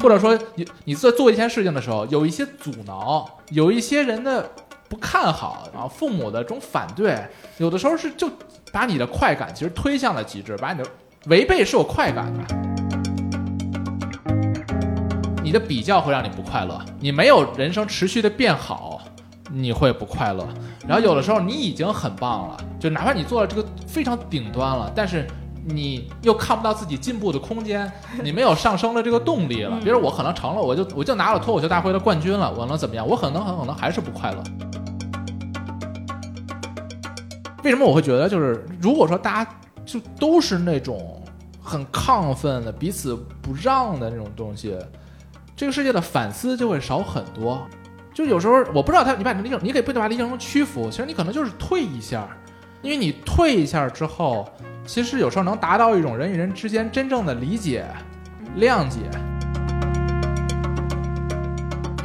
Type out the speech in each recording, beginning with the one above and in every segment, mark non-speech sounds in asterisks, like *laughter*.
或者说你你在做一件事情的时候，有一些阻挠，有一些人的不看好，啊父母的这种反对，有的时候是就把你的快感其实推向了极致，把你的违背是有快感的。你的比较会让你不快乐，你没有人生持续的变好，你会不快乐。然后有的时候你已经很棒了，就哪怕你做了这个非常顶端了，但是你又看不到自己进步的空间，*laughs* 你没有上升的这个动力了。比如我可能成了，我就我就拿了脱口秀大会的冠军了，我能怎么样？我可能很可能还是不快乐。为什么我会觉得就是如果说大家就都是那种很亢奋的、彼此不让的那种东西，这个世界的反思就会少很多。就有时候我不知道他，你把理解，你可以不把理解成屈服，其实你可能就是退一下，因为你退一下之后，其实有时候能达到一种人与人之间真正的理解、谅解。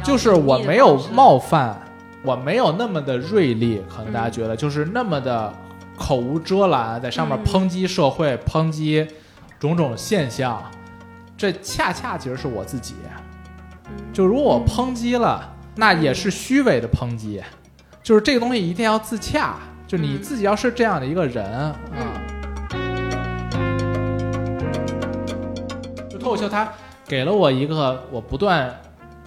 就是我没有冒犯，我没有那么的锐利，可能大家觉得就是那么的口无遮拦，在上面抨击社会、抨击种种现象，这恰恰其实是我自己。就如果我抨击了。那也是虚伪的抨击，就是这个东西一定要自洽，就你自己要是这样的一个人啊。就他给了我一个我不断，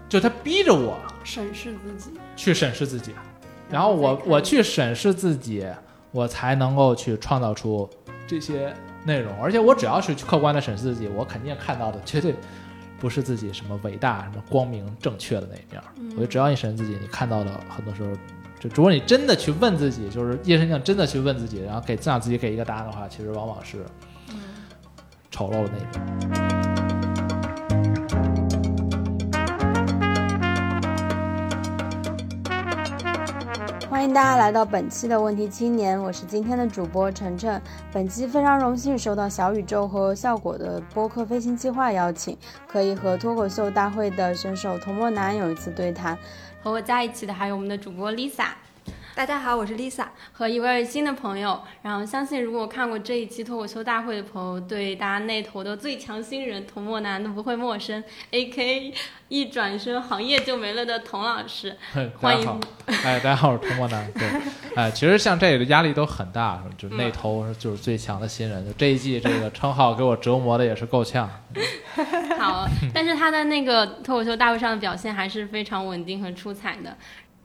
就他逼着我审视自己，去审视自己，然后我我去审视自己，我才能够去创造出这些内容，而且我只要是客观的审视自己，我肯定看到的绝对。不是自己什么伟大、什么光明、正确的那一面。我觉得只要你审视自己，你看到的很多时候，就如果你真的去问自己，就是夜深静真的去问自己，然后给让自己给一个答案的话，其实往往是丑陋的那一面。迎大家来到本期的问题青年，我是今天的主播晨晨。本期非常荣幸收到小宇宙和效果的播客飞行计划邀请，可以和脱口秀大会的选手童墨南有一次对谈。和我在一起的还有我们的主播 Lisa。大家好，我是 Lisa 和一位新的朋友。然后相信如果看过这一期脱口秀大会的朋友，对大家那头的最强新人童墨南都不会陌生。A.K. 一转身行业就没了的童老师，*laughs* 欢迎。*laughs* 哎，大家好，我是童墨南。对，*laughs* 哎，其实像这里的压力都很大，就那头就是最强的新人。就这一季这个称号给我折磨的也是够呛。好，但是他在那个脱口秀大会上的表现还是非常稳定和出彩的。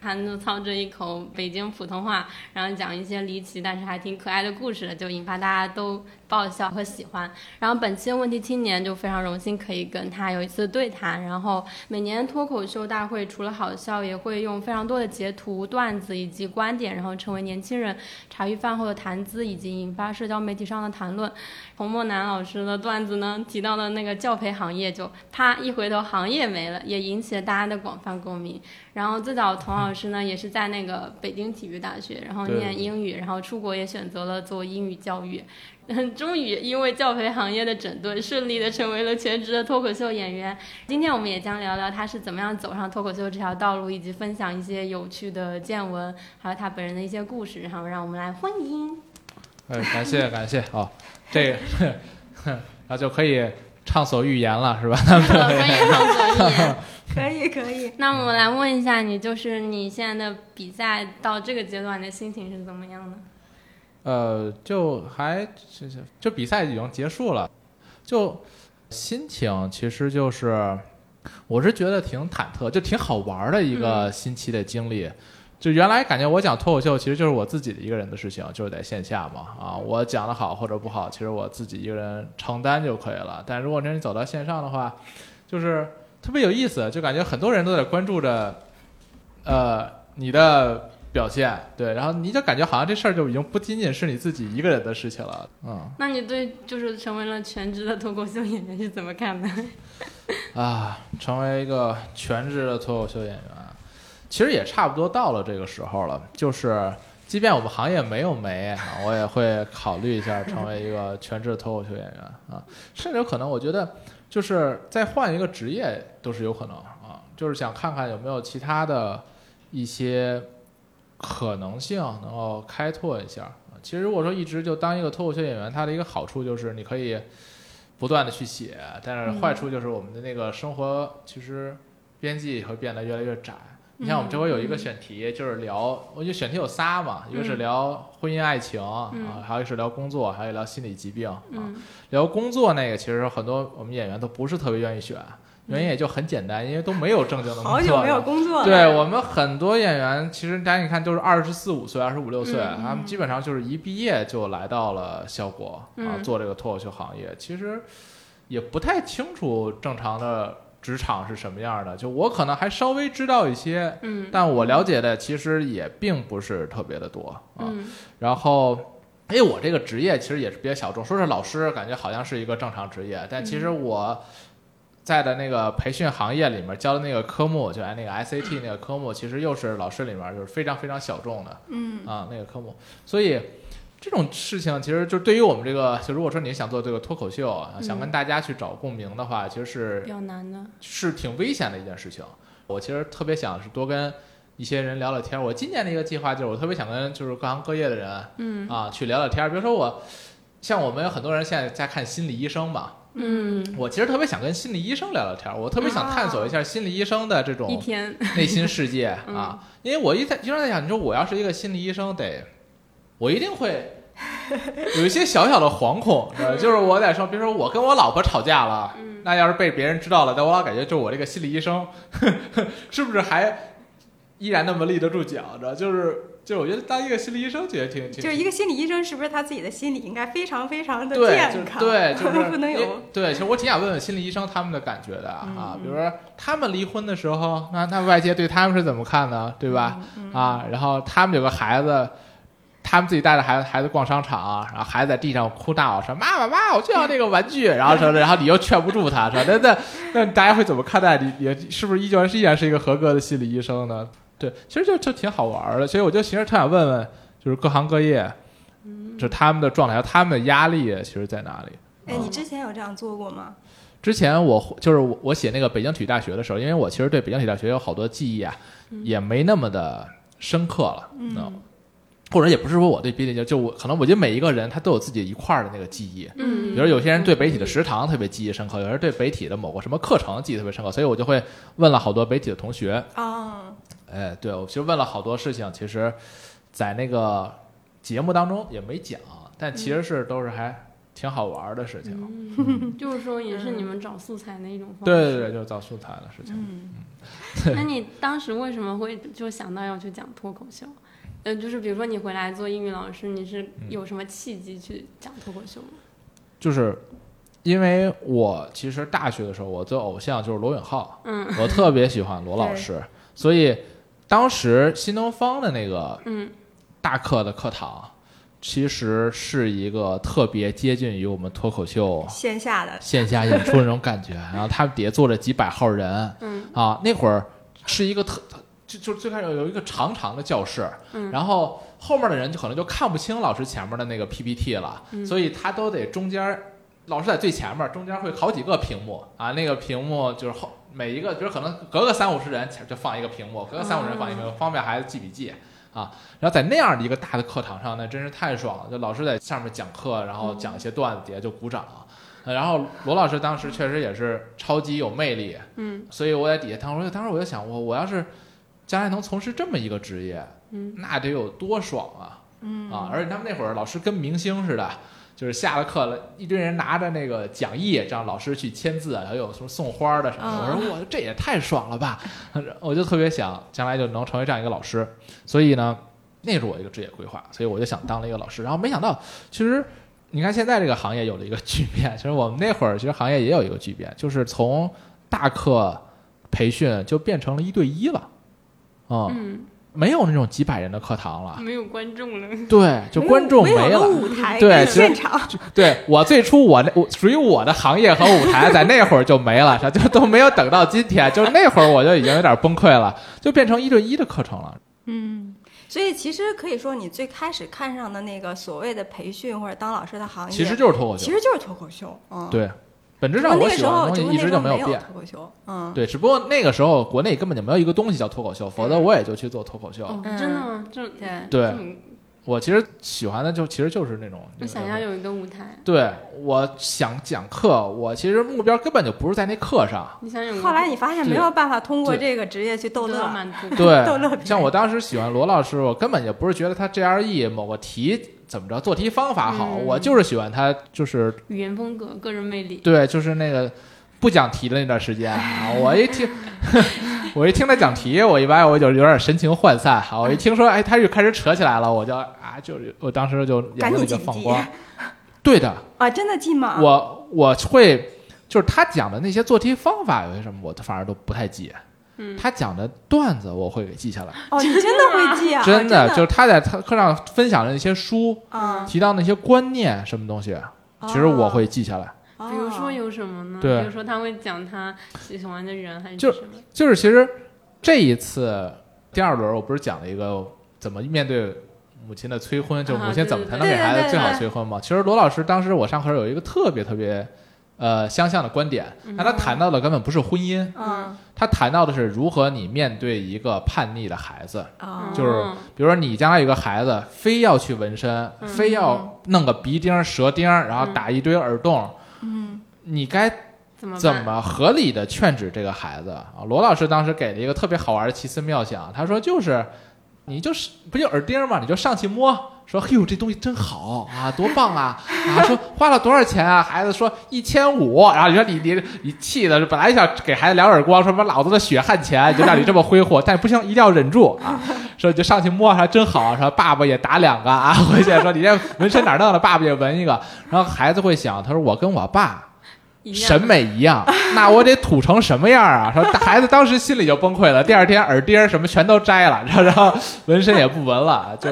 他就操着一口北京普通话，然后讲一些离奇但是还挺可爱的故事，就引发大家都。爆笑和喜欢，然后本期的问题青年就非常荣幸可以跟他有一次对谈。然后每年脱口秀大会除了好笑，也会用非常多的截图、段子以及观点，然后成为年轻人茶余饭后的谈资，以及引发社交媒体上的谈论。洪墨南老师的段子呢，提到的那个教培行业，就啪一回头，行业没了，也引起了大家的广泛共鸣。然后最早童老师呢，也是在那个北京体育大学，然后念英语，然后出国也选择了做英语教育。*laughs* 终于因为教培行业的整顿，顺利的成为了全职的脱口秀演员。今天我们也将聊聊他是怎么样走上脱口秀这条道路，以及分享一些有趣的见闻，还有他本人的一些故事。然后让我们来欢迎。哎，感谢感谢哦，这个，*laughs* 然后就可以畅所欲言了，是吧？*laughs* 可以畅所欲言，可以可以。那我们来问一下你，就是你现在的比赛到这个阶段的心情是怎么样的？呃，就还就比赛已经结束了，就心情其实就是，我是觉得挺忐忑，就挺好玩的一个新奇的经历。就原来感觉我讲脱口秀其实就是我自己的一个人的事情，就是在线下嘛啊，我讲的好或者不好，其实我自己一个人承担就可以了。但如果你走到线上的话，就是特别有意思，就感觉很多人都在关注着，呃，你的。表现对，然后你就感觉好像这事儿就已经不仅仅是你自己一个人的事情了，嗯。那你对就是成为了全职的脱口秀演员是怎么看的？*laughs* 啊，成为一个全职的脱口秀演员，其实也差不多到了这个时候了。就是即便我们行业没有没，我也会考虑一下成为一个全职的脱口秀演员啊，甚至有可能我觉得就是再换一个职业都是有可能啊，就是想看看有没有其他的一些。可能性能够开拓一下。其实如果说一直就当一个脱口秀演员，它的一个好处就是你可以不断的去写，但是坏处就是我们的那个生活其实边际会变得越来越窄。你像我们这回有一个选题，就是聊，我觉得选题有仨嘛，一个是聊婚姻爱情啊，还有一个是聊工作，还有聊心理疾病啊。聊工作那个，其实很多我们演员都不是特别愿意选，原因也就很简单，因为都没有正经的工作。好久没有工作了。对我们很多演员，其实大家你看都是二十四五岁、二十五六岁，他们基本上就是一毕业就来到了效果啊，做这个脱口秀行业。其实也不太清楚正常的。职场是什么样的？就我可能还稍微知道一些，嗯，但我了解的其实也并不是特别的多啊。嗯，然后，因为我这个职业其实也是比较小众，说是老师，感觉好像是一个正常职业，但其实我在的那个培训行业里面教的那个科目，就按那个 SAT *clears throat* 那个科目，其实又是老师里面就是非常非常小众的，嗯啊那个科目，所以。这种事情其实就对于我们这个，就如果说你想做这个脱口秀，想跟大家去找共鸣的话，其实是比较难的，是挺危险的一件事情。我其实特别想是多跟一些人聊聊天。我今年的一个计划就是，我特别想跟就是各行各业的人，嗯啊，去聊聊天。比如说我，像我们有很多人现在在看心理医生嘛，嗯，我其实特别想跟心理医生聊聊天。我特别想探索一下心理医生的这种一天内心世界 *laughs* 啊，因为我一在经常在想，你说我要是一个心理医生，得我一定会。*laughs* 有一些小小的惶恐，就是我在说，比如说我跟我老婆吵架了，那要是被别人知道了，但我老感觉，就我这个心理医生，*laughs* 是不是还依然那么立得住脚？着，就是，就是我觉得当一个心理医生，觉得挺挺。就是一个心理医生，是不是他自己的心理应该非常非常的健康？对，*laughs* 就是不能有。对，其实我挺想问问心理医生他们的感觉的啊，比如说他们离婚的时候，那那外界对他们是怎么看呢，对吧？啊，然后他们有个孩子。他们自己带着孩子孩子逛商场，然后孩子在地上哭闹，说：“妈妈妈，我就要那个玩具。*laughs* ”然后说，然后你又劝不住他，说：“那那那大家会怎么看待你？你是不是依旧是依然是一个合格的心理医生呢？”对，其实就就挺好玩的。所以我就其实特想问问，就是各行各业，就他们的状态、他们的压力其实在哪里？哎，你之前有这样做过吗？之前我就是我写那个北京体育大学的时候，因为我其实对北京体育大学有好多记忆啊，也没那么的深刻了。嗯。或者也不是说我对北体就我可能我觉得每一个人他都有自己一块儿的那个记忆，嗯，比如有些人对北体的食堂特别记忆深刻，有人对北体的某个什么课程记忆特别深刻，所以我就会问了好多北体的同学啊，哎，对我其实问了好多事情，其实，在那个节目当中也没讲，但其实是都是还挺好玩的事情，就是说也是你们找素材的一种方式，对对对，就是找素材的事情。嗯，那你当时为什么会就想到要去讲脱口秀？呃，就是比如说你回来做英语老师，你是有什么契机去讲脱口秀吗？就是因为我其实大学的时候，我的偶像就是罗永浩，嗯，我特别喜欢罗老师，*laughs* 所以当时新东方的那个嗯。大课的课堂，其实是一个特别接近于我们脱口秀线下的。线下演出那种感觉，*laughs* 然后他们底下坐着几百号人，嗯。啊，那会儿是一个特。就就最开始有一个长长的教室，然后后面的人就可能就看不清老师前面的那个 PPT 了，所以他都得中间，老师在最前面，中间会好几个屏幕啊，那个屏幕就是后每一个，就是可能隔个三五十人就放一个屏幕，隔个三五十人放一个，方便孩子记笔记啊。然后在那样的一个大的课堂上，那真是太爽了，就老师在上面讲课，然后讲一些段子，底下就鼓掌。然后罗老师当时确实也是超级有魅力，嗯，所以我在底下当时，当时我就想，我我要是。将来能从事这么一个职业，嗯，那得有多爽啊！嗯啊，而且他们那会儿老师跟明星似的，就是下了课了，一堆人拿着那个讲义，让老师去签字，还有什么送花的什么。我说我这也太爽了吧！我就特别想将来就能成为这样一个老师，所以呢，那是我一个职业规划，所以我就想当了一个老师。然后没想到，其实你看现在这个行业有了一个巨变，其实我们那会儿其实行业也有一个巨变，就是从大课培训就变成了一对一了。嗯，没有那种几百人的课堂了，没有观众了。对，就观众没了。舞台，对，现场。对我最初我那我属于我的行业和舞台，在那会儿就没了，就都没有等到今天，就那会儿我就已经有点崩溃了，*laughs* 就变成一对一的课程了。嗯，所以其实可以说，你最开始看上的那个所谓的培训或者当老师的行业，其实就是脱口秀，其实就是脱口秀。嗯，对。本质上，我喜欢的东西一直就没有变。脱口秀，嗯，对，只不过那个时候国内根本就没有一个东西叫脱口秀，否则我也就去做脱口秀。真的吗？这对，我其实喜欢的就其实就是那种，我想要有一个舞台，对，我想讲课，我其实目标根本就不是在那课上。你想有后来你发现没有办法通过这个职业去逗乐，对 *laughs* 逗乐像我当时喜欢罗老师，我根本就不是觉得他 GRE 某个题怎么着做题方法好，嗯我就是喜欢他，就是语言风格、个人魅力。对，就是那个不讲题的那段时间啊，*laughs* 我一听，*laughs* 我一听他讲题，我一般我就有点神情涣散啊。我一听说，哎，他就开始扯起来了，我就啊，就是我当时就眼睛里就放光。对的，啊，真的记吗？我我会就是他讲的那些做题方法有些什么，我反而都不太记。嗯他讲的段子我会给记下来，哦，你真的会记啊？真的的就是他在他课上分享的那些书，啊，提到那些观念什么东西，其实我会记下来。哦，比如说有什么呢？对比如说他会讲他喜欢的人还是就什么？就是其实这一次第二轮，我不是讲了一个怎么面对母亲的催婚，就母亲怎么才能给孩子最好催婚嘛？其实罗老师当时我上课有一个特别特别呃相像的观点，但他谈到的根本不是婚姻，嗯。他谈到的是如何你面对一个叛逆的孩子。啊就是哦比如说你将来有个孩子，非要去纹身，嗯。非要弄个鼻钉、舌钉，然后打一堆耳洞，嗯。你该怎么怎么合理的劝止这个孩子？啊？罗老师当时给了一个特别好玩的奇思妙想，他说就是，你就是不就耳钉嘛？你就上去摸，说嘿呦这东西真好啊，多棒啊啊！说花了多少钱啊？孩子说一千五，然后你说你你你气的，本来想给孩子两耳光，说什么老子的血汗钱就让你这么挥霍，但不行，一定要忍住啊！说你就上去摸，说真好，说爸爸也打两个啊，*laughs* 回去说你这纹身哪弄的，爸爸也纹一个，然后孩子会想，他说我跟我爸。审美一样，那我得土成什么样啊？说孩子当时心里就崩溃了，第二天耳钉什么全都摘了，然后然后纹身也不纹了，就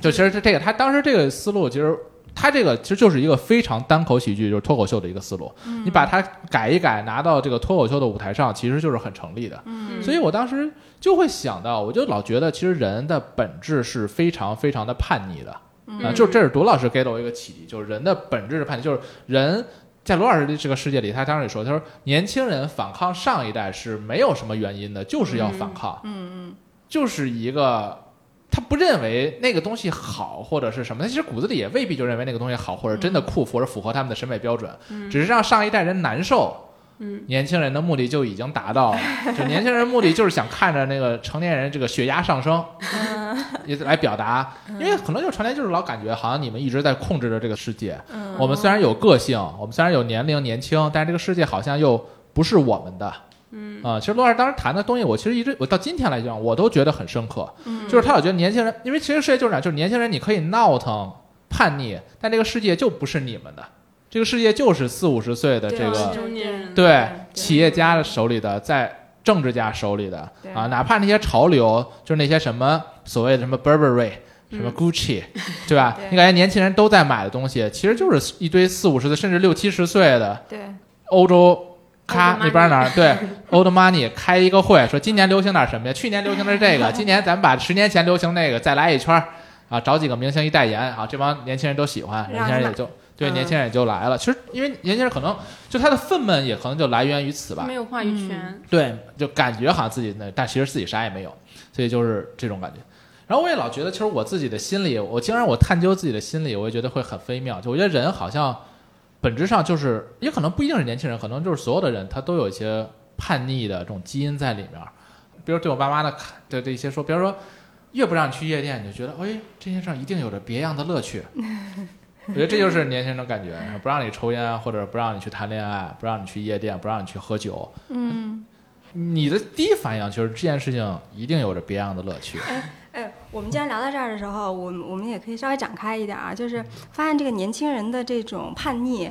就其实是这个，他当时这个思路其实。他这个其实就是一个非常单口喜剧，就是脱口秀的一个思路。你把它改一改，拿到这个脱口秀的舞台上，其实就是很成立的。嗯所以我当时就会想到，我就老觉得，其实人的本质是非常非常的叛逆的。啊，就是这是罗老师给了我一个启迪，就是人的本质是叛逆，就是人在罗老师的这个世界里，他当时也说，他说年轻人反抗上一代是没有什么原因的，就是要反抗，嗯嗯就是一个他不认为那个东西好或者是什么，他其实骨子里也未必就认为那个东西好或者真的酷或者符合他们的审美标准，只是让上一代人难受。嗯，年轻人的目的就已经达到了，*laughs* 就年轻人目的就是想看着那个成年人这个血压上升，也来表达，因为可能就成年就是老感觉好像你们一直在控制着这个世界，嗯。我们虽然有个性，我们虽然有年龄年轻，但是这个世界好像又不是我们的。嗯啊、其实罗老师当时谈的东西，我其实一直我到今天来讲，我都觉得很深刻。嗯就是他老觉得年轻人，因为其实世界就是这样，就是年轻人你可以闹腾、叛逆，但这个世界就不是你们的，这个世界就是四五十岁的这个对企业家手里的，在政治家手里的啊，哪怕那些潮流，就是那些什么所谓的什么 Burberry。什么 Gucci，*laughs* 对吧？对你感觉年轻人都在买的东西，其实就是一堆四五十岁甚至六七十岁的对欧洲咔那边哪儿对 *laughs* old money 开一个会，说今年流行点什么呀？去年流行的是这个，*laughs* 今年咱们把十年前流行那个再来一圈儿啊，找几个明星一代言啊，这帮年轻人都喜欢，年轻人也就对嗯年轻人也就来了。其实因为年轻人可能就他的愤懑也可能就来源于此吧没，有话语权，对，就感觉好像自己那，但其实自己啥也没有，所以就是这种感觉。然后我也老觉得，其实我自己的心理，我经常我探究自己的心理，我也觉得会很微妙。就我觉得人好像本质上就是，也可能不一定是年轻人，可能就是所有的人，他都有一些叛逆的这种基因在里面。比如对我爸妈的看的这些说，比如说越不让你去夜店，你就觉得，哎，这件事上一定有着别样的乐趣。*laughs* 我觉得这就是年轻人的感觉，不让你抽烟，或者不让你去谈恋爱，不让你去夜店，不让你去喝酒，嗯。你的第一反应就是这件事情一定有着别样的乐趣。哎，我们既然聊到这儿的时候，我们我们也可以稍微展开一点啊，就是发现这个年轻人的这种叛逆，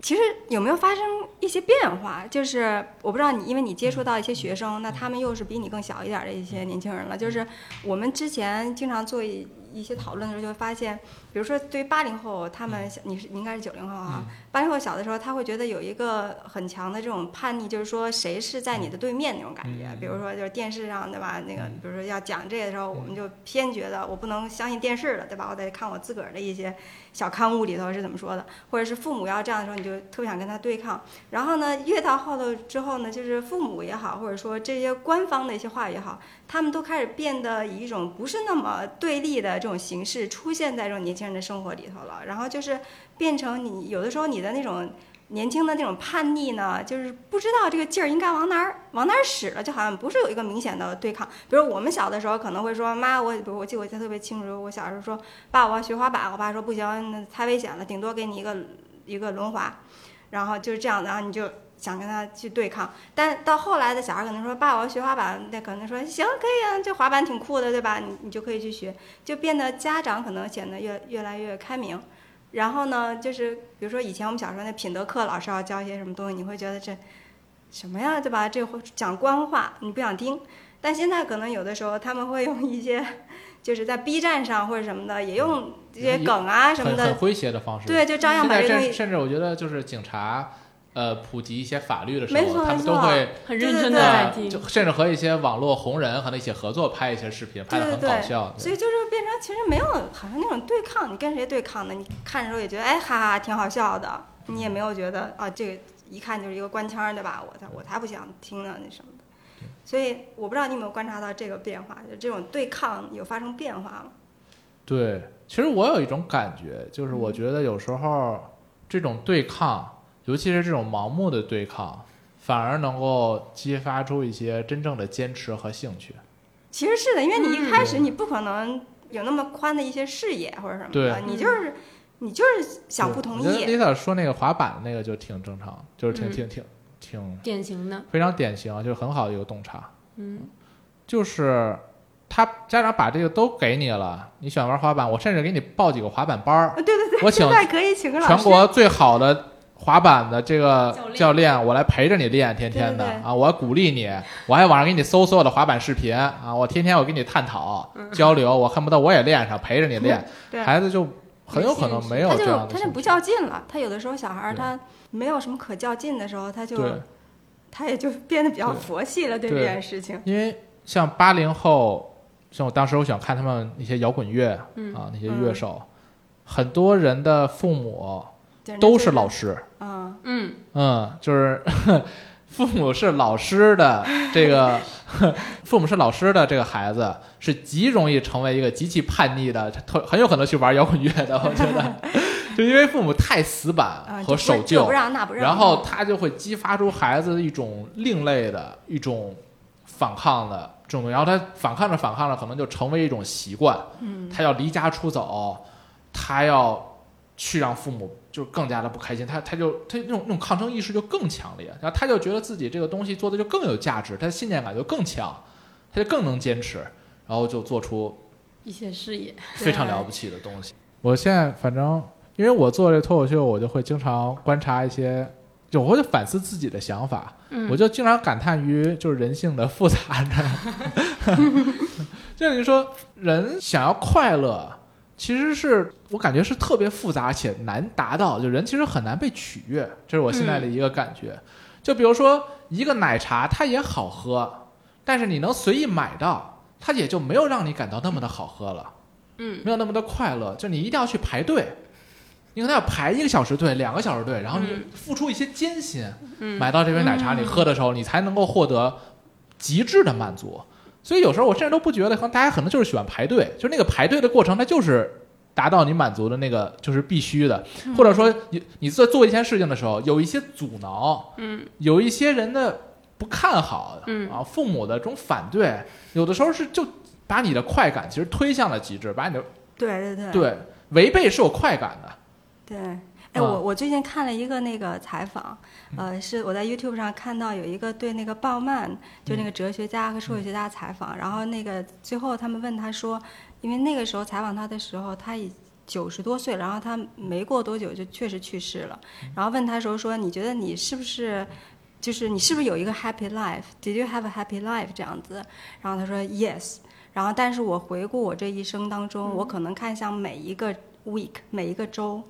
其实有没有发生一些变化？就是我不知道你，因为你接触到一些学生，那他们又是比你更小一点的一些年轻人了。就是我们之前经常做一一些讨论的时候，就会发现，比如说对于八零后，他们你是你应该是九零后啊，八零后小的时候，他会觉得有一个很强的这种叛逆，就是说谁是在你的对面那种感觉。比如说就是电视上对吧？那个比如说要讲这个的时候，我们就偏觉得我不能相信电视了，对吧？我得看我自个儿的一些小刊物里头是怎么说的，或者是父母要这样的时候，你就特别想跟他对抗。然后呢，越到后头之后呢，就是父母也好，或者说这些官方的一些话语也好，他们都开始变得以一种不是那么对立的的这种形式出现在这种年轻人的生活里头了，然后就是变成你有的时候你的那种年轻的那种叛逆呢，就是不知道这个劲儿应该往哪儿往哪儿使了，就好像不是有一个明显的对抗。比如我们小的时候可能会说妈，我比如我记得我记得特别清楚，我小时候说爸，我要学滑板，我爸说不行，那太危险了，顶多给你一个一个轮滑，然后就是这样的，然后你就。想跟他去对抗，但到后来的小孩可能说：“爸，我要学滑板。”那可能说：“行，可以啊，这滑板挺酷的，对吧？你你就可以去学。”就变得家长可能显得越越来越开明。然后呢，就是比如说以前我们小时候那品德课老师要教一些什么东西，你会觉得这什么呀，对吧？这讲官话你不想听。但现在可能有的时候他们会用一些，就是在 B 站上或者什么的，也用这些梗啊什么的，很诙谐的方式。对，就照样把这东西。甚至我觉得就是警察。呃，普及一些法律的时候，他们都会很认真的就甚至和一些网络红人和他一起合作拍一些视频，拍的很搞笑。所以就是变成其实没有好像那种对抗，你跟谁对抗呢？你看的时候也觉得哎哈哈挺好笑的，你也没有觉得啊这个一看就是一个官腔对吧？我才我才不想听呢那什么的。所以我不知道你有没有观察到这个变化，就这种对抗有发生变化吗？对，其实我有一种感觉，就是我觉得有时候这种对抗。尤其是这种盲目的对抗，反而能够激发出一些真正的坚持和兴趣。其实是的，因为你一开始你不可能有那么宽的一些视野或者什么的，你就是你就是想不同意。Lisa 说那个滑板的那个就挺正常，就是挺挺挺挺典型的，非常典型，就是很好的一个洞察。嗯，就是他家长把这个都给你了，你喜欢玩滑板，我甚至给你报几个滑板班儿。对对对，我请可以请个全国最好的。滑板的这个教练，我来陪着你练，天天的啊！我鼓励你，我还网上给你搜所有的滑板视频啊！我天天我跟你探讨交流，我恨不得我也练上，陪着你练。孩子就很有可能没有这样的。他就不较劲了。他有的时候小孩他没有什么可较劲的时候，他就他也就变得比较佛系了，对这件事情。因为像八零后，像我当时我喜欢看他们那些摇滚乐啊，那些乐手，很多人的父母。都是老师，嗯嗯嗯，就是 *laughs* 父母是老师的这个，*laughs* 父母是老师的这个孩子是极容易成为一个极其叛逆的，特很有可能去玩摇滚乐的。我觉得，*laughs* 就因为父母太死板和守旧，然后他就会激发出孩子一种另类的一种反抗的这种，然后他反抗着反抗着，可能就成为一种习惯。嗯，他要离家出走，他要去让父母。就更加的不开心，他他就他那种那种抗争意识就更强烈，然后他就觉得自己这个东西做的就更有价值，他的信念感就更强，他就更能坚持，然后就做出一些事业非常了不起的东西。我现在反正因为我做这脱口秀，我就会经常观察一些，就我会反思自己的想法，我就经常感叹于就是人性的复杂。*laughs* 就你说人想要快乐。其实是我感觉是特别复杂且难达到，就人其实很难被取悦，这是我现在的一个感觉。就比如说一个奶茶，它也好喝，但是你能随意买到，它也就没有让你感到那么的好喝了，嗯，没有那么的快乐。就你一定要去排队，你可能要排一个小时队、两个小时队，然后你付出一些艰辛，买到这杯奶茶，你喝的时候，你才能够获得极致的满足。所以有时候我甚至都不觉得，可能大家可能就是喜欢排队，就是那个排队的过程，它就是达到你满足的那个，就是必须的。或者说，你你在做一件事情的时候，有一些阻挠，嗯，有一些人的不看好，嗯。啊，父母的这种反对，有的时候是就把你的快感其实推向了极致，把你的对对对。对违背是有快感的，对。哎，我我最近看了一个那个采访，呃，是我在 YouTube 上看到有一个对那个鲍曼，就那个哲学家和社会学家采访，然后那个最后他们问他说，因为那个时候采访他的时候他已九十多岁，然后他没过多久就确实去世了，然后问他时候说，你觉得你是不是，就是你是不是有一个 happy life？Did you have a happy life？这样子，然后他说 yes，然后但是我回顾我这一生当中，我可能看向每一个 week，每一个周。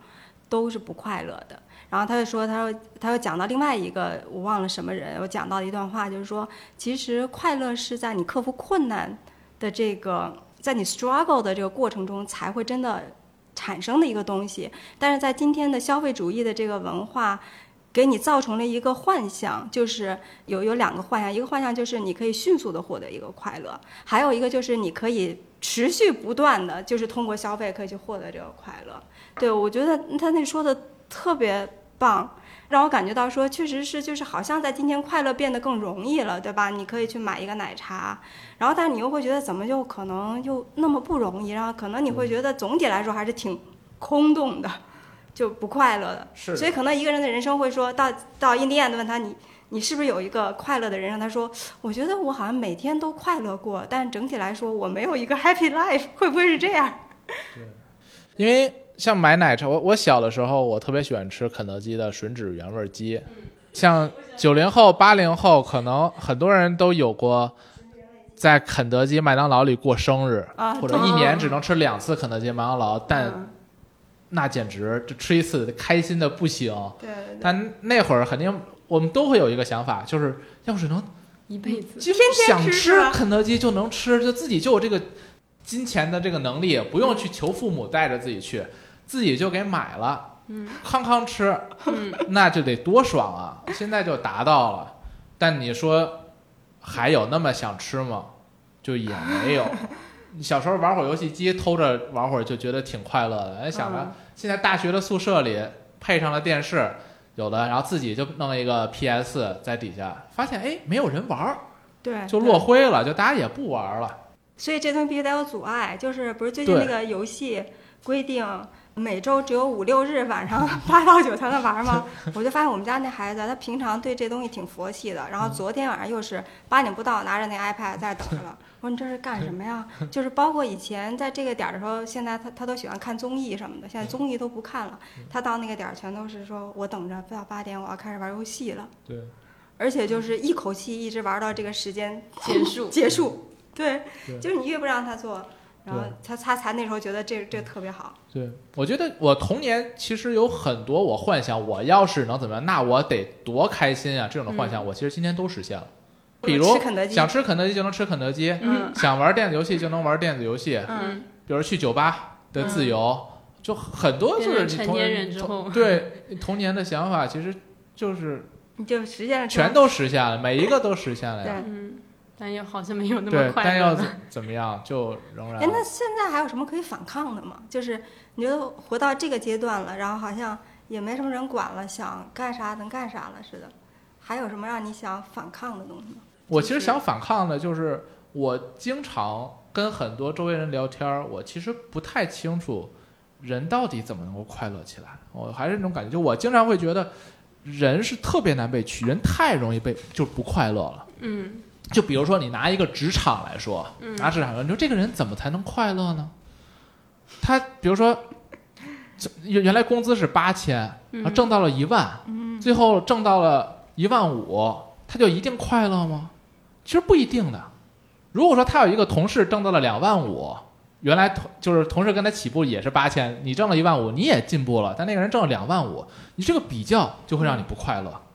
都是不快乐的。然后他就说，他说，他又讲到另外一个，我忘了什么人，我讲到一段话，就是说，其实快乐是在你克服困难的这个，在你 struggle 的这个过程中才会真的产生的一个东西。但是在今天的消费主义的这个文化，给你造成了一个幻象，就是有有两个幻象，一个幻象就是你可以迅速的获得一个快乐，还有一个就是你可以持续不断的，就是通过消费可以去获得这个快乐。对我觉得他那说的特别棒。让我感觉到说，确实是，就是好像在今天快乐变得更容易了，对吧？你可以去买一个奶茶，然后但是你又会觉得怎么就可能又那么不容易，然后可能你会觉得总体来说还是挺空洞的，就不快乐的。是所以可能一个人的人生会说到到印第安的问他你你是不是有一个快乐的人生？他说我觉得我好像每天都快乐过，但整体来说我没有一个 happy life，会不会是这样？因为像买奶茶，我我小的时候我特别喜欢吃肯德基的吮指原味鸡，像九零后、八零后，可能很多人都有过在肯德基、麦当劳里过生日，啊或者一年只能吃两次肯德基、麦当劳，但嗯。那简直就吃一次开心的不行。对对。对，但那会儿肯定我们都会有一个想法，就是要是能一辈子。天天想吃肯德基就能吃，就自己就有这个金钱的这个能力，不用去求父母带着自己去，自己就给买了，嗯康康吃，嗯，那就得多爽啊！现在就达到了，但你说还有那么想吃吗？就也没有。你小时候玩会儿游戏机，偷着玩会儿就觉得挺快乐的。哎，想着嗯现在大学的宿舍里配上了电视，有的，然后自己就弄一个 PS 在底下，发现哎没有人玩儿，对，就落灰了，就大家也不玩了。所以这东西必须得有阻碍，就是不是最近那个游戏规定每周只有五六日晚上 *laughs* 八到九才能玩吗？*laughs* 我就发现我们家那孩子他平常对这东西挺佛系的，然后昨天晚上又是八点不到拿着那 iPad 在那等着了。*laughs* 我说你这是干什么呀？就是包括以前在这个点儿的时候，现在他他都喜欢看综艺什么的，现在综艺都不看了，他到那个点儿全都是说我等着不到八点我要开始玩游戏了，对，而且就是一口气一直玩到这个时间结束结束。对就是你越不让他做，然后他他才那时候觉得这这特别好。对，我觉得我童年其实有很多我幻想，我要是能怎么样，那我得多开心啊！这种的幻想，我其实今天都实现了。比如吃肯德基想吃肯德基就能吃肯德基，嗯想玩电子游戏就能玩电子游戏，嗯，比如去酒吧的自由，就很多就是你童年人之童后对童年的想法，其实就是你就实现了全都实现了，每一个都实现了呀。对。嗯，但又好像没有那么，快乐但要怎。么样，就仍然哎，那现在还有什么可以反抗的吗？就是你觉得活到这个阶段了，然后好像也没什么人管了，想干啥能干啥了似的，还有什么让你想反抗的东西吗？我其实想反抗的，就是我经常跟很多周围人聊天儿，我其实不太清楚人到底怎么能够快乐起来。我还是那种感觉，就我经常会觉得人是特别难被取，人太容易被就不快乐了。嗯就比如说你拿一个职场来说，嗯拿职场来说，你说这个人怎么才能快乐呢？他比如说，原原来工资是八千，然后嗯挣到了一万，嗯最后挣到了一万五，他就一定快乐吗？其实不一定的。如果说他有一个同事挣到了两万五，原来同就是同事跟他起步也是八千，你挣了一万五，你也进步了，但那个人挣了两万五，你这个比较就会让你不快乐。嗯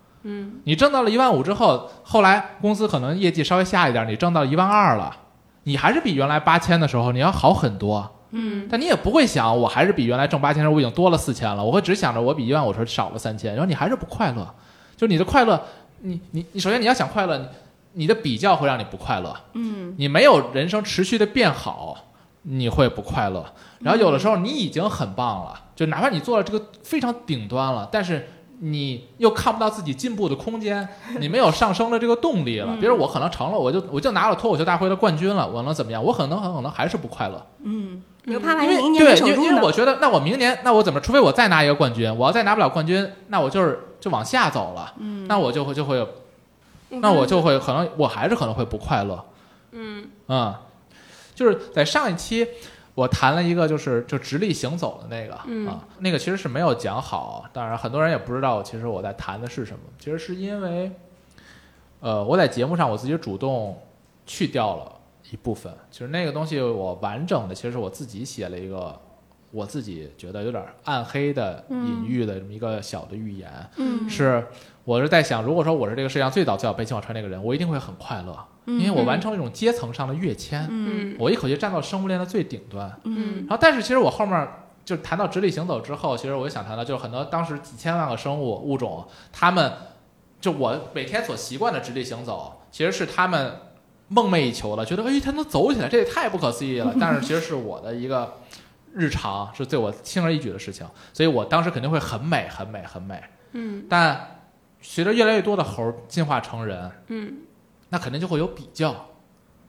你挣到了一万五之后，后来公司可能业绩稍微下一点，你挣到一万二了，你还是比原来八千的时候你要好很多。嗯但你也不会想，我还是比原来挣八千的时候我已经多了四千了，我会只想着我比一万五时候少了三千，然后你还是不快乐。就你的快乐，你你你首先你要想快乐，你你的比较会让你不快乐，嗯你没有人生持续的变好，你会不快乐。然后有的时候你已经很棒了，就哪怕你做了这个非常顶端了，但是你又看不到自己进步的空间，*laughs* 你没有上升的这个动力了。比如我可能成了，我就我就拿了脱口秀大会的冠军了，我能怎么样？我可能很可能还是不快乐。嗯，你又怕万因为一明年对，因为没守住呢？因为我觉得，那我明年，那我怎么？除非我再拿一个冠军，我要再拿不了冠军，那我就是就往下走了。嗯，那我就会就会有，那我就会可能我还是可能会不快乐。嗯嗯，就是在上一期我谈了一个就是就直立行走的那个、嗯啊，那个其实是没有讲好，当然很多人也不知道其实我在谈的是什么。其实是因为，呃，我在节目上我自己主动去掉了一部分，其实那个东西我完整的其实是我自己写了一个。我自己觉得有点暗黑的隐喻的这么一个小的预言，嗯是我是在想，如果说我是这个世界上最早最早背青瓦川那个人，我一定会很快乐，因为我完成了一种阶层上的跃迁，嗯嗯我一口气站到生物链的最顶端。嗯然后，但是其实我后面就谈到直立行走之后，其实我就想谈到，就是很多当时几千万个生物物种，他们就我每天所习惯的直立行走，其实是他们梦寐以求的，觉得哎，他能走起来，这也太不可思议了。但是其实是我的一个日常，是对我轻而易举的事情，所以我当时肯定会很美，很美，很美。嗯但随着越来越多的猴进化成人，嗯那肯定就会有比较。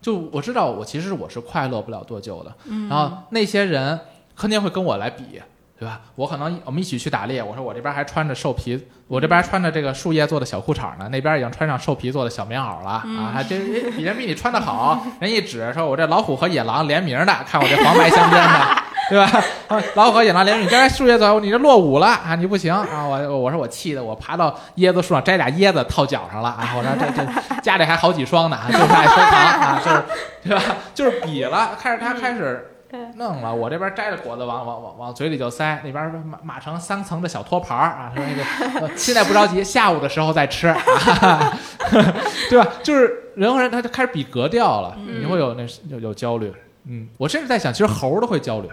就我知道，我其实我是快乐不了多久的。嗯然后那些人肯定会跟我来比，对吧？我可能我们一起去打猎，我说我这边还穿着兽皮，我这边穿着这个树叶做的小裤衩呢，那边已经穿上兽皮做的小棉袄了、啊！还这人比人比你穿的好，人一指说我这老虎和野狼联名的，看我这黄白相间的。*laughs* 对吧？啊老虎和野狼联名，你这树叶走，你这落伍了啊！你不行啊！我我说我气的，我爬到椰子树上摘俩椰子套脚上了啊！我说这这家里还好几双呢，就是爱收藏啊！就是对吧？就是比了，开始他开始弄了，我这边摘着果子往往往往嘴里就塞，那边码码成三层的小托盘儿啊，说那个呃现在不着急，下午的时候再吃，啊、*laughs* 对吧？就是人和人他就开始比格调了，你会有那有有焦虑，嗯，我甚至在想，其实猴儿都会焦虑。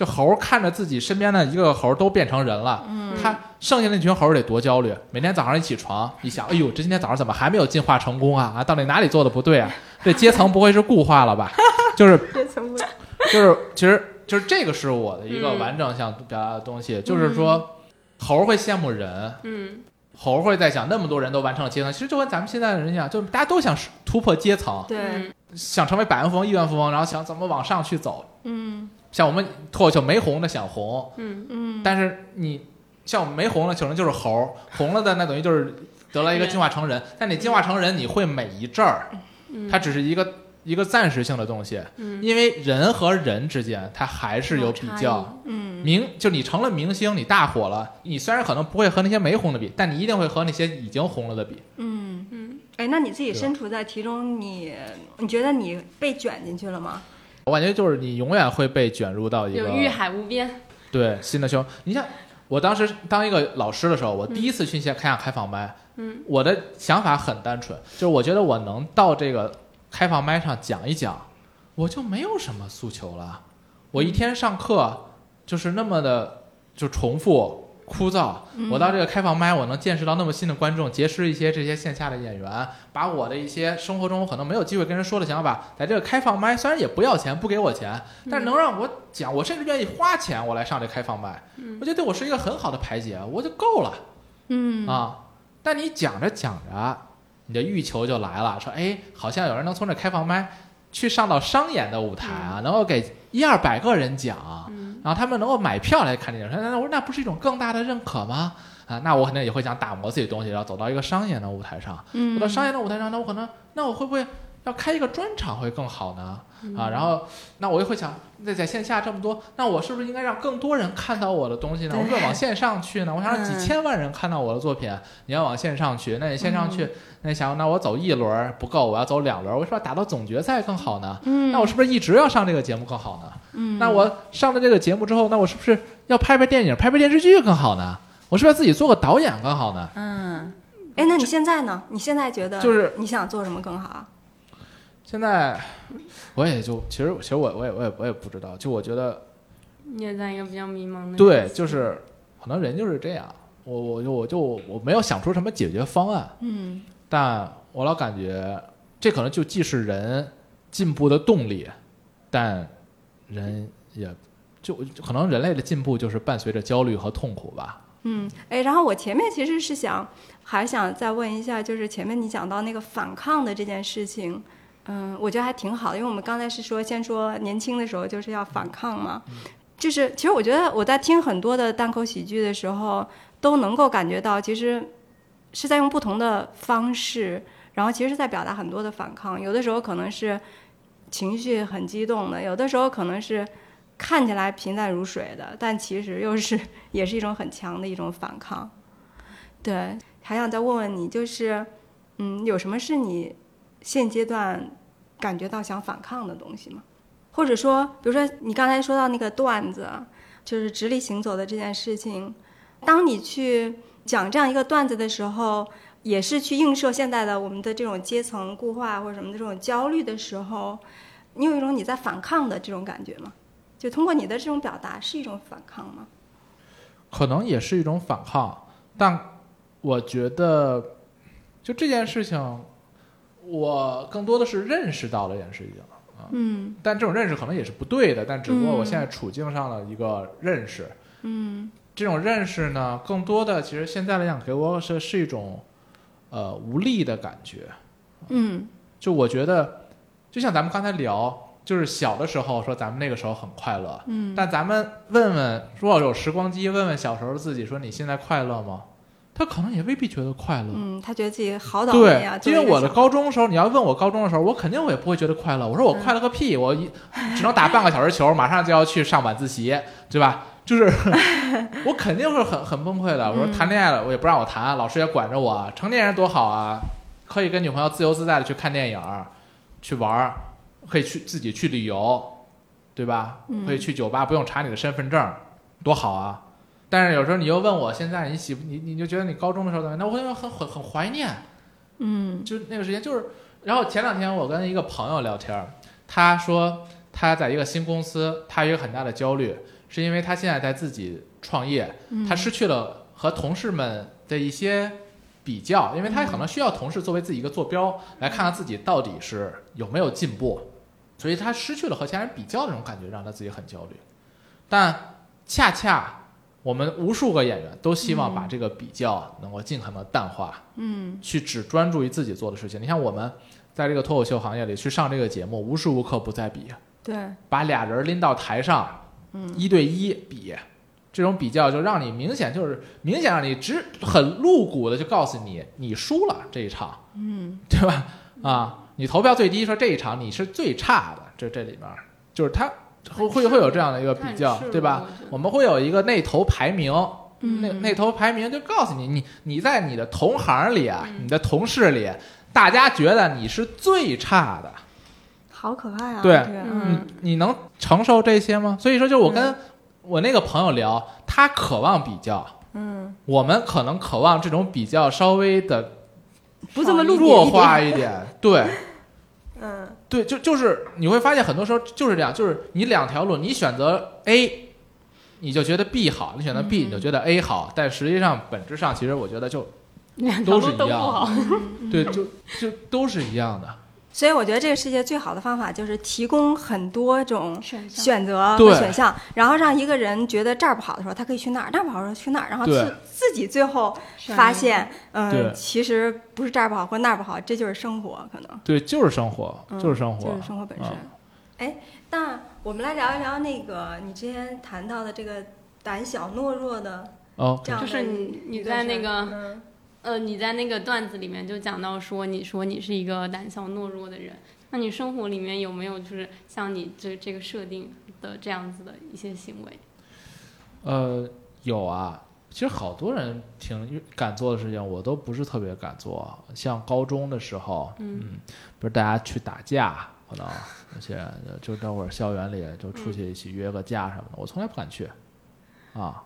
就猴看着自己身边的一个猴都变成人了，他剩下那群猴得多焦虑。每天早上一起床，一想，哎呦，这今天早上怎么还没有进化成功啊？啊，到底哪里做的不对啊？这阶层不会是固化了吧？就是 *laughs* 就是，其实就是这个是我的一个嗯完整想表达的东西，就是说，猴会羡慕人，嗯猴会在想那么多人都完成了阶层，其实就跟咱们现在的人一样，就大家都想突破阶层，对，嗯想成为百万富翁、亿万富翁，然后想怎么往上去走。嗯像我们脱口秀没红的想红，嗯。嗯，但是你像我们没红的可能就是猴，红了的那等于就是得了一个进化成人。*laughs* 但你进化成人，你会每一阵儿，嗯，它只是一个一个暂时性的东西，嗯。因为人和人之间它还是有比较。嗯。明就你成了明星，你大火了，你虽然可能不会和那些没红的比，但你一定会和那些已经红了的比。嗯，嗯。哎，那你自己身处在其中，你你觉得你被卷进去了吗？我感觉就是你永远会被卷入到一个欲海无边，对新的胸。你像我当时当一个老师的时候，我第一次去线开下开放麦，嗯我的想法很单纯，就是我觉得我能到这个开放麦上讲一讲，我就没有什么诉求了。我一天上课就是那么的就重复枯燥，我到这个开放麦，我能见识到那么新的观众，结识一些这些线下的演员，把我的一些生活中可能没有机会跟人说的想法，在这个开放麦虽然也不要钱，不给我钱，但是能让我讲，我甚至愿意花钱我来上这开放麦，我觉得对我是一个很好的排解，我就够了。嗯。啊。但你讲着讲着，你的欲求就来了，说哎，好像有人能从这开放麦去上到商演的舞台啊，能够给一二百个人讲，然后他们能够买票来看电影，那我说那不是一种更大的认可吗？啊，那我肯定也会想打磨自己的东西，然后走到一个商演的舞台上。嗯走到商业的舞台上，那我可能，那我会不会要开一个专场会更好呢？啊，然后那我又会想，那在线下这么多，那我是不是应该让更多人看到我的东西呢？我是不是往线上去呢？我想让几嗯千万人看到我的作品，你要往线上去，那你线上去，那你想，那我走一轮儿不够，我要走两轮儿，我是不是要打到总决赛更好呢？嗯，那我是不是一直要上这个节目更好呢？嗯那我上了这个节目之后，那我是不是要拍拍电影、拍拍电视剧更好呢？我是不是要自己做个导演更好呢？嗯，哎，那你现在呢？你现在觉得就是你想做什么更好？现在我也就其实其实我我也我也我也不知道，就我觉得你也在一个比较迷茫的对，就是可能人就是这样，我我就我就我没有想出什么解决方案，嗯但我老感觉这可能就既是人进步的动力，但人也就可能人类的进步就是伴随着焦虑和痛苦吧。嗯，哎，然后我前面其实是想还想再问一下，就是前面你讲到那个反抗的这件事情。嗯，我觉得还挺好的，因为我们刚才是说，先说年轻的时候就是要反抗嘛，就是其实我觉得我在听很多的单口喜剧的时候，都能够感觉到，其实是在用不同的方式，然后其实是在表达很多的反抗。有的时候可能是情绪很激动的，有的时候可能是看起来平淡如水的，但其实又是也是一种很强的一种反抗。对，还想再问问你，就是嗯，有什么是你现阶段感觉到想反抗的东西吗？或者说，比如说你刚才说到那个段子，就是直立行走的这件事情，当你去讲这样一个段子的时候，也是去映射现在的我们的这种阶层固化或者什么的这种焦虑的时候，你有一种你在反抗的这种感觉吗？就通过你的这种表达是一种反抗吗？可能也是一种反抗，但我觉得，就这件事情，我更多的是认识到了这件事情啊。嗯。但这种认识可能也是不对的，但只不过我嗯现在处境上的一个认识，嗯。这种认识呢，更多的其实现在来讲，给我是是一种呃无力的感觉。嗯。就我觉得，就像咱们刚才聊，就是小的时候说咱们那个时候很快乐，嗯，但咱们问问，如果有时光机，问问小时候自己，说你现在快乐吗？他可能也未必觉得快乐。嗯，他觉得自己好倒霉对啊，，因为我的高高中的时候，你要问我高中的时候，我肯定我也不会觉得快乐。我说我快乐个屁，我一 *laughs* 只能打半个小时球，马上就要去上晚自习，对吧？*laughs* 就是我肯定会很很崩溃的。我说嗯谈恋爱了，我也不让我谈，老师也管着我。成年人多好啊，可以跟女朋友自由自在的去看电影儿，去玩儿，可以去自己去旅游，对吧？嗯可以去酒吧，不用查你的身份证，多好啊！但是有时候你又问我现在你喜不你你就觉得你高中的时候怎么样？那我会很很很怀念，嗯就那个时间就是，然后前两天我跟一个朋友聊天儿，他说他在一个新公司，他有很大的焦虑，是因为他现在在自己创业，嗯他失去了和同事们的一些比较，因为他可能需要同事作为自己一个坐标，来看看自己到底是有没有进步，所以他失去了和其他人比较的那种感觉，让他自己很焦虑。但恰恰我们无数个演员都希望把这个比较能够尽可能淡化。嗯去只专注于自己做的事情。你像我们在这个脱口秀行业里去上这个节目，无时无刻不在比，对，把俩人拎到台上，嗯一对一比，这种比较就让你明显就是明显让你只很露骨的就告诉你你输了这一场，嗯对吧？啊，你投票最低，说这一场你是最差的，这这里面就是他会会会有这样的一个比较对吧我们会有一个内头排名，嗯那那头排名就告诉你，你你在你的同行里啊，你的同事里，大家觉得你是最差的，好可怕啊！对这个嗯你能承受这些吗？所以说，就我跟我那个朋友聊，他渴望比较，嗯，我们可能渴望这种比较稍微的不这么弱一点化一点，对。*laughs* 嗯对，就就是你会发现很多时候就是这样，就是你两条路，你选择 A，你就觉得 B 好；你选择 B，、嗯你就觉得 A 好。但实际上本质上，其实我觉得就都是一。样对，就就都是一样的。所以我觉得这个世界最好的方法就是提供很多种选择对。和选项，然后让一个人觉得这儿不好的时候，他可以去那儿；那儿不好的时候去那儿，然后自自己最后发现，嗯、其实不是这儿不好或那儿不好，这就是生活，可能。对，就是生活，嗯就是生活，就是生活本身。嗯。哎，那我们来聊一聊那个你之前谈到的这个胆小懦弱的哦，这样的就是你你在那个嗯呃，你在那个段子里面就讲到说，你说你是一个胆小懦弱的人，那你生活里面有没有就是像你这这个设定的这样子的一些行为？呃，有啊。其实好多人挺敢做的事情，我都不是特别敢做。像高中的时候，嗯比如大家去打架，可能有些人就就那会儿校园里就出去一起约个架什么的，我从来不敢去，啊，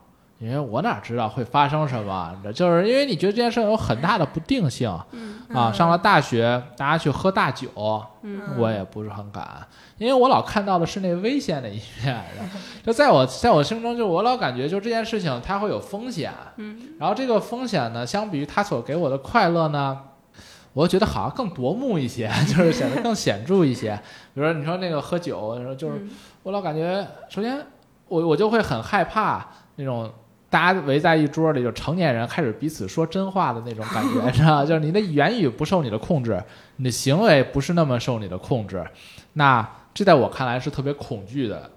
因为我哪知道会发生什么？就是因为你觉得这件事有很大的不定性嗯啊。上了大学，大家去喝大酒，嗯我也不是很敢，因为我老看到的是那危险的一面。*laughs* 就在我在我心中，就我老感觉，就这件事情它会有风险。嗯然后这个风险呢，相比于它所给我的快乐呢，我觉得好像更夺目一些，*laughs* 就是显得更显著一些。比如说你说那个喝酒，就是嗯我老感觉，首先我我就会很害怕那种。大家围在一桌里，就成年人开始彼此说真话的那种感觉，知道吗？就是你的言语不受你的控制，你的行为不是那么受你的控制，那这在我看来是特别恐惧的，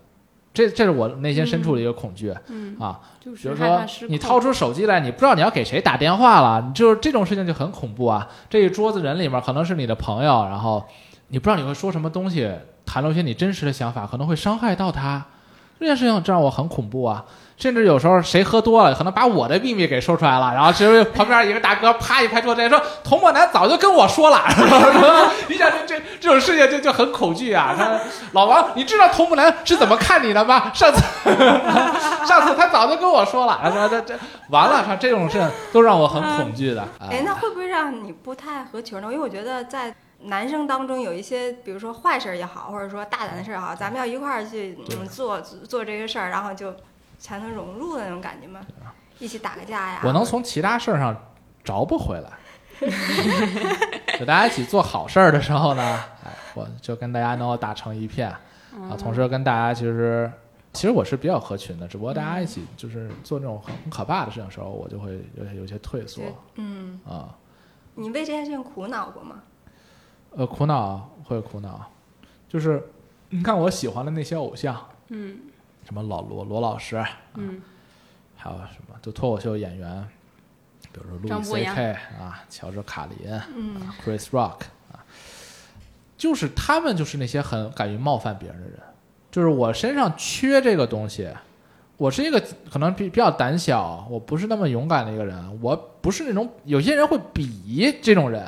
这这是我内心深处的一个恐惧、嗯，啊。就是比如说。你掏出手机来，你不知道你要给谁打电话了，你就是这种事情就很恐怖啊。这一桌子人里面可能是你的朋友，然后你不知道你会说什么东西，谈露一些你真实的想法，可能会伤害到他。这件事情这让我很恐怖啊！甚至有时候谁喝多了，可能把我的秘密给说出来了，然后其实旁边一个大哥啪一拍桌子，说：“童漠男早就跟我说了。” *laughs* 你想这这这种事情就就很恐惧啊！他老王，你知道童木兰是怎么看你的吗？上次上次他早就跟我说了，他说这这完了，他这种事都让我很恐惧的。哎，那会不会让你不太合群呢？因为我觉得在男生当中有一些，比如说坏事也好，或者说大胆的事儿也好，咱们要一块儿去做做这个事儿，然后就才能融入的那种感觉吗。一起打个架呀，我能从其他事儿上找不回来。就大家一起做好事儿的时候呢，哎，我就跟大家能够打成一片啊，同时跟大家其实其实我是比较合群的，只不过大家一起就是做那种很很可怕的事情的时候，我就会有些有些退缩嗯，啊，你为这件事情苦恼过吗？呃，苦恼会苦恼，就是你看我喜欢的那些偶像，嗯什么老罗罗老师，嗯。还有什么就脱口秀演员，比如说路易张博 C 洋 K 啊，乔治卡林，嗯。啊，Chris Rock 啊，就是他们就是那些很敢于冒犯别人的人，就是我身上缺这个东西，我是一个可能比比较胆小，我不是那么勇敢的一个人，我不是那种有些人会鄙夷这种人。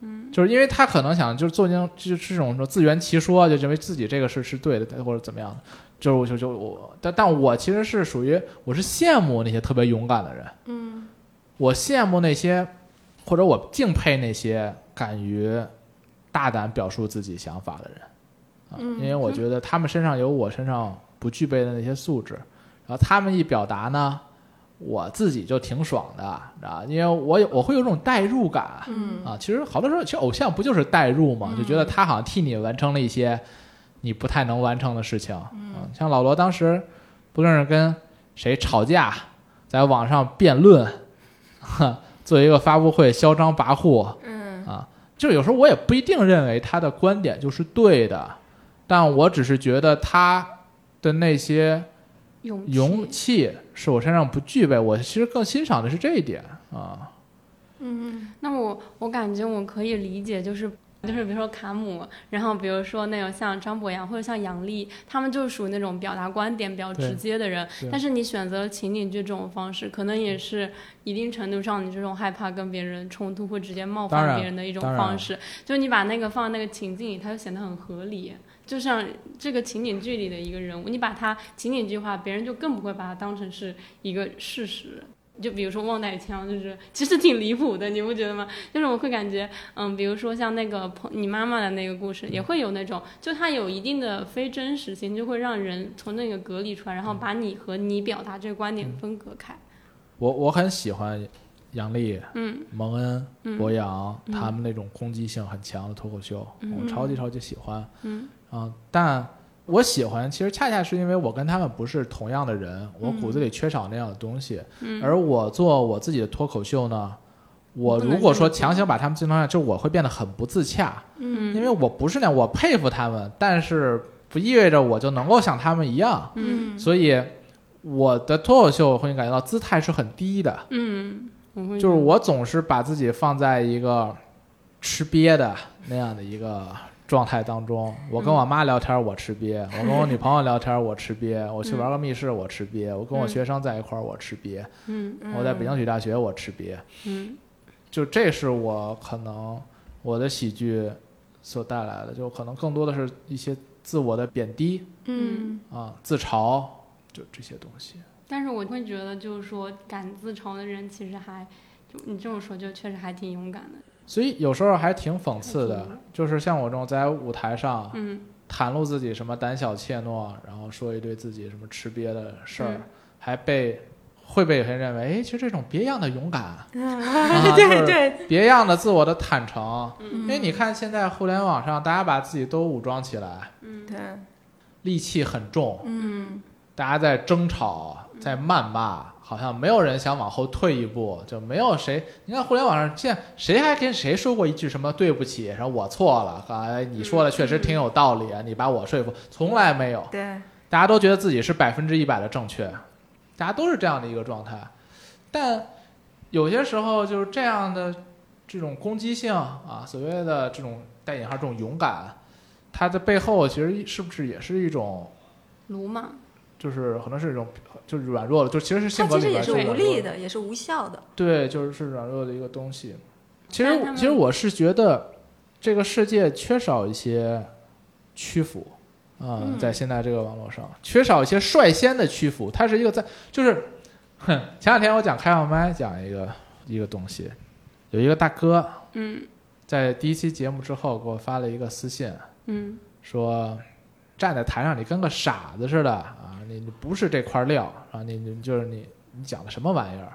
嗯，就是因为他可能想就是做那种就是这种说自圆其说，就认为自己这个事是对的，或者怎么样的，就是我就就我，但但我其实是属于我是羡慕那些特别勇敢的人，嗯。我羡慕那些，或者我敬佩那些敢于大胆表述自己想法的人。啊，嗯因为我觉得他们身上有我身上不具备的那些素质，然后他们一表达呢，我自己就挺爽的，啊，因为我有我会有种代入感嗯。啊。其实好多时候，其实偶像不就是代入嘛，就觉得他好像替你完成了一些你不太能完成的事情。嗯，像老罗当时不论是跟谁吵架，在网上辩论，哈，做一个发布会嚣张跋扈，嗯啊，就有时候我也不一定认为他的观点就是对的，但我只是觉得他的那些勇气勇气是我身上不具备，我其实更欣赏的是这一点啊。嗯那我我感觉我可以理解，就是就是比如说卡姆，然后比如说那种像张博洋或者像杨笠，他们就是属于那种表达观点比较直接的人对。但是你选择情景剧这种方式，可能也是一定程度上你这种害怕跟别人冲突或直接冒犯别人的一种方式。就你把那个放在那个情境里，它就显得很合理。就像这个情景剧里的一个人物，你把他情景剧化，别人就更不会把它当成是一个事实。就比如说忘带枪，就是其实挺离谱的，你不觉得吗？就是我会感觉，嗯，比如说像那个朋你妈妈的那个故事，也会有那种，就它有一定的非真实性，就会让人从那个隔离出来，然后把你和你表达这个观点分隔开。我我很喜欢杨笠、嗯。蒙恩、嗯。博洋嗯。他们那种攻击性很强的脱口秀，嗯。我超级超级喜欢。嗯。啊，但我喜欢，其实恰恰是因为我跟他们不是同样的人，我骨子里缺少那样的东西。嗯。而我做我自己的脱口秀呢，我如果说强行把他们进同样，就我会变得很不自洽，嗯。因为我不是那样，我佩服他们，但是不意味着我就能够像他们一样，嗯。所以我的脱口秀会感觉到姿态是很低的，嗯，就是我总是把自己放在一个吃瘪的那样的一个状态当中。我跟我妈聊天，我吃瘪；*laughs* 我跟我女朋友聊天，我吃瘪；我去玩个密室，我吃瘪；我跟我学生在一块儿，我吃瘪；嗯我在北京体育大学，我吃瘪。嗯就这是我可能我的喜剧所带来的，就可能更多的是一些自我的贬低嗯啊、自嘲，就这些东西。但是我会觉得，就是说敢自嘲的人，其实还就你这么说，就确实还挺勇敢的。所以有时候还挺讽刺的，就是像我这种在舞台上嗯。袒露自己什么胆小怯懦，然后说一堆自己什么吃瘪的事儿，嗯。还被会被有些人认为，哎，其实这种别样的勇敢，*laughs* 啊对就是对，别样的自我的坦诚。嗯。因为你看现在互联网上，大家把自己都武装起来，嗯。对，戾气很重，嗯。大家在争吵，在谩骂，好像没有人想往后退一步，就没有谁。你看互联网上现在谁还跟谁说过一句什么对不起，然后我错了，哎，你说的确实挺有道理啊，你把我说服，从来没有。对，大家都觉得自己是百分之一百的正确，大家都是这样的一个状态。但有些时候就是这样的这种攻击性啊，所谓的这种带引号这种勇敢，它的背后其实是不是也是一种，鲁莽，就是可能是一种就是软弱的，就其实是性格里面它其实也是无力的，也是无效的。对，就是是软弱的一个东西。其实其实我是觉得这个世界缺少一些屈服。啊、嗯在现在这个网络上，缺少一些率先的屈服。它是一个在，就是，哼，前两天我讲开放麦，讲一个一个东西，有一个大哥，嗯在第一期节目之后给我发了一个私信，嗯说站在台上你跟个傻子似的啊，你你不是这块料啊，你你就是你你讲的什么玩意儿？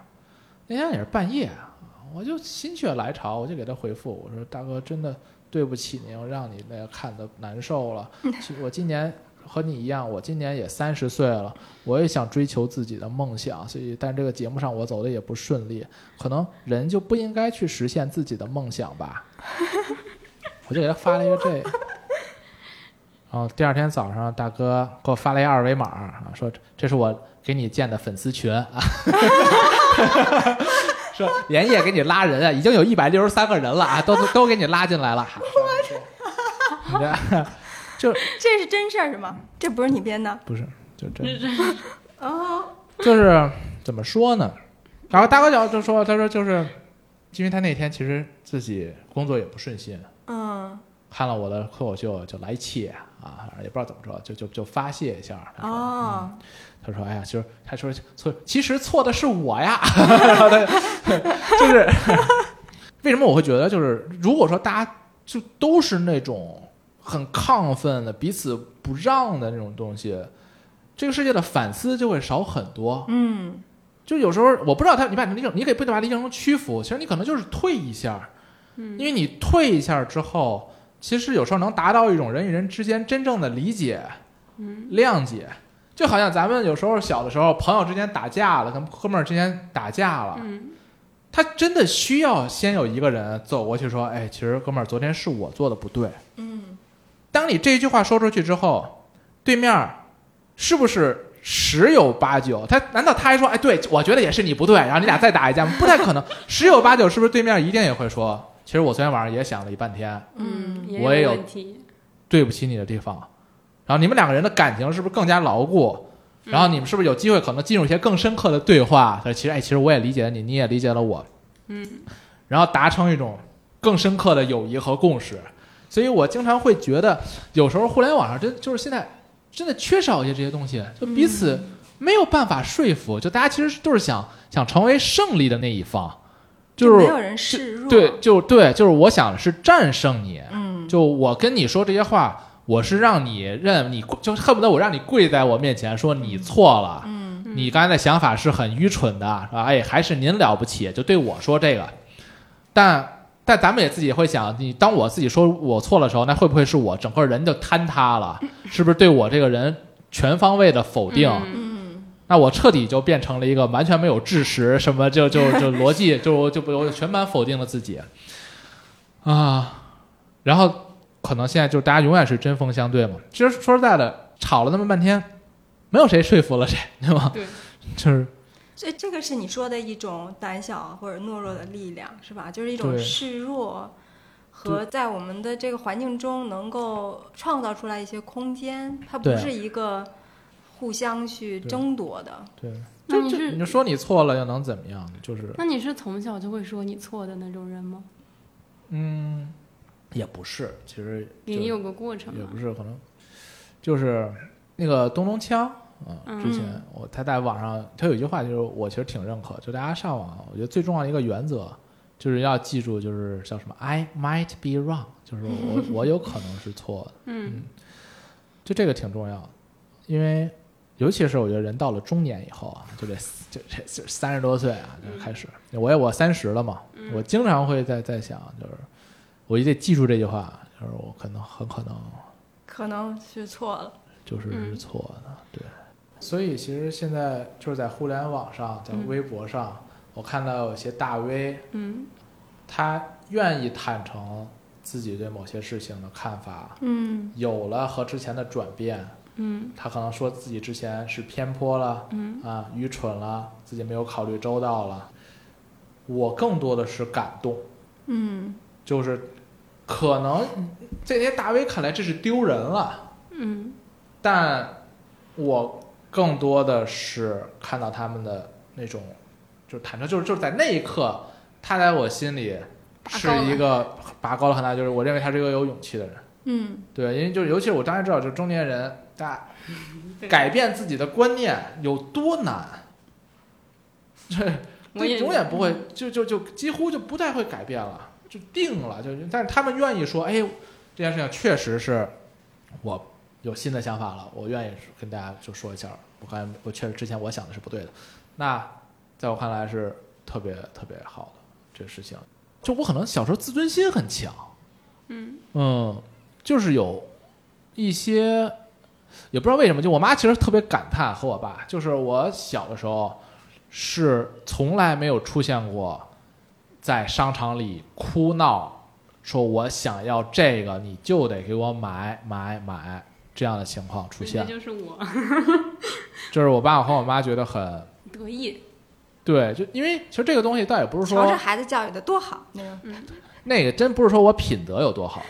那天也是半夜啊，我就心血来潮，我就给他回复，我说大哥真的对不起您，我让你那个看的难受了。其实我今年和你一样，我今年也三十岁了，我也想追求自己的梦想，所以但这个节目上我走的也不顺利，可能人就不应该去实现自己的梦想吧。*laughs* 我就给他发了一个这个。然后第二天早上，大哥给我发了一二维码啊，说这是我给你建的粉丝群啊，*laughs* 说连夜给你拉人啊，已经有一百六十三个人了啊，都都都给你拉进来了。我这 *laughs* 就这是真事儿是吗？这不是你编的不是就真哦。就是怎么说呢？然后大哥就就说，他说就是因为他那天其实自己工作也不顺心，嗯看了我的脱口秀就来气啊，也不知道怎么着，就就就发泄一下。他说哦，他说：“哎呀，就是他说错，其实错的是我呀。*laughs* 就是 *laughs* 为什么我会觉得，就是如果说大家就都是那种很亢奋的、彼此不让的那种东西，这个世界的反思就会少很多。嗯就有时候我不知道他，你把理解，你可以不把理解成屈服，其实你可能就是退一下，嗯因为你退一下之后，其实有时候能达到一种人与人之间真正的理解、嗯谅解。就好像咱们有时候小的时候，朋友之间打架了，跟哥们儿之间打架了，嗯他真的需要先有一个人走过去说：“哎，其实哥们儿，昨天是我做的不对。”嗯当你这句话说出去之后，对面是不是十有八九？他难道他还说，哎，对我觉得也是你不对，然后你俩再打一架吗？不太可能，十有八九是不是对面一定也会说，其实我昨天晚上也想了一半天，嗯，我也有。对不起你的地方，然后你们两个人的感情是不是更加牢固？然后你们是不是有机会可能进入一些更深刻的对话？其实，哎，其实我也理解了你，你也理解了我，嗯然后达成一种更深刻的友谊和共识。所以我经常会觉得，有时候互联网上真就是现在真的缺少一些这些东西，就彼此没有办法说服，就大家其实都是想想成为胜利的那一方，就是没有人示弱。对，就对，就是我想是战胜你，嗯就我跟你说这些话，我是让你认你，就恨不得我让你跪在我面前说你错了，嗯你刚才的想法是很愚蠢的，是吧？哎，还是您了不起，就对我说这个。但但咱们也自己会想，你当我自己说我错的时候，那会不会是我整个人就坍塌了？*laughs* 是不是对我这个人全方位的否定？嗯嗯那我彻底就变成了一个完全没有知识，什么就就就 *laughs* 逻辑就就不我全盘否定了自己啊，然后可能现在就大家永远是针锋相对嘛。其实说实在的，吵了那么半天，没有谁说服了谁，对吗？对，*laughs* 就是这这个是你说的一种胆小或者懦弱的力量，是吧？就是一种示弱和在我们的这个环境中能够创造出来一些空间，它不是一个互相去争夺的。对，那你是你就说你错了又能怎么样？就是那你是从小就会说你错的那种人吗？嗯，也不是，其实就也有个过程吧也不。是，可能就是那个东东锵啊，嗯之前我他在网上他有一句话，就是我其实挺认可，就大家上网，我觉得最重要的一个原则就是要记住，就是叫什么 I might be wrong，就是我 *laughs* 我有可能是错的，嗯就这个挺重要的，因为尤其是我觉得人到了中年以后啊，就这就这就三十多岁啊，就开始，我也我三十了嘛，我经常会在在想，就是我一定得记住这句话，就是我可能很可能可能是错了，就是错的，对。所以其实现在就是在互联网上，在嗯微博上，我看到有些大 V，嗯。他愿意坦诚自己对某些事情的看法，嗯。有了和之前的转变，嗯。他可能说自己之前是偏颇了，嗯。啊，愚蠢了，自己没有考虑周到了。我更多的是感动，嗯。就是可能这些大 V 看来这是丢人了，嗯。但我更多的是看到他们的那种，就是坦诚，就是就是在那一刻，他在我心里是一个拔高了。很大，就是我认为他是一个有勇气的人。嗯。对，因为就是尤其是我当然知道，就是中年人，大改变自己的观念有多难，这 *laughs* 我也这永远不会，就就就几乎就不太会改变了。就定了，就但是他们愿意说，哎，这件事情确实是我有新的想法了，我愿意跟大家就说一下，我发现我确实之前我想的是不对的，那在我看来是特别特别好的这个事情。就我可能小时候自尊心很强，嗯。嗯，就是有一些也不知道为什么，就我妈其实特别感叹和我爸，就是我小的时候是从来没有出现过在商场里哭闹，说我想要这个，你就得给我买买买这样的情况出这现，就是我就是我爸和我妈觉得很 *laughs* 得意，对，就因为其实这个东西倒也不是说瞧这孩子教育的多好。那个 *laughs* 真不是说我品德有多好，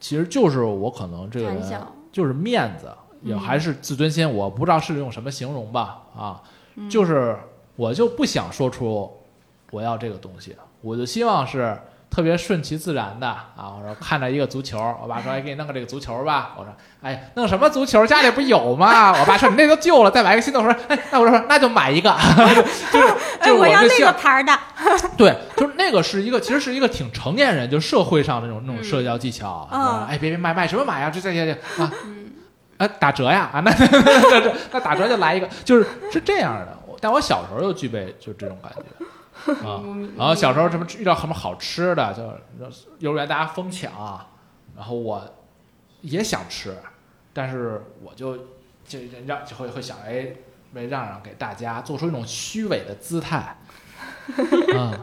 其实就是我可能这个人就是面子，也嗯还是自尊心，我不知道是用什么形容吧啊，嗯就是我就不想说出我要这个东西，我就希望是特别顺其自然的啊。我说看着一个足球，我爸说哎给你弄个这个足球吧，我说哎弄什么足球，家里不有吗？我爸说你那都旧了，再买一个新的。我说哎那我说那就买一个，*laughs* 就是哎，*laughs* 就是我要那个牌儿的。对，就是那个是一个，其实是一个挺成年人，就社会上那种那种嗯社交技巧。嗯说哎，别别买买什么买呀？这这这这啊嗯啊打折呀啊，那 *laughs* 那那那那打折就来一个，就是是这样的。但我小时候就具备就这种感觉啊。*laughs* 然后小时候什么遇到什么好吃的，就幼儿园大家疯抢，然后我也想吃，但是我就就让就会会想哎，为让让给大家做出一种虚伪的姿态，嗯，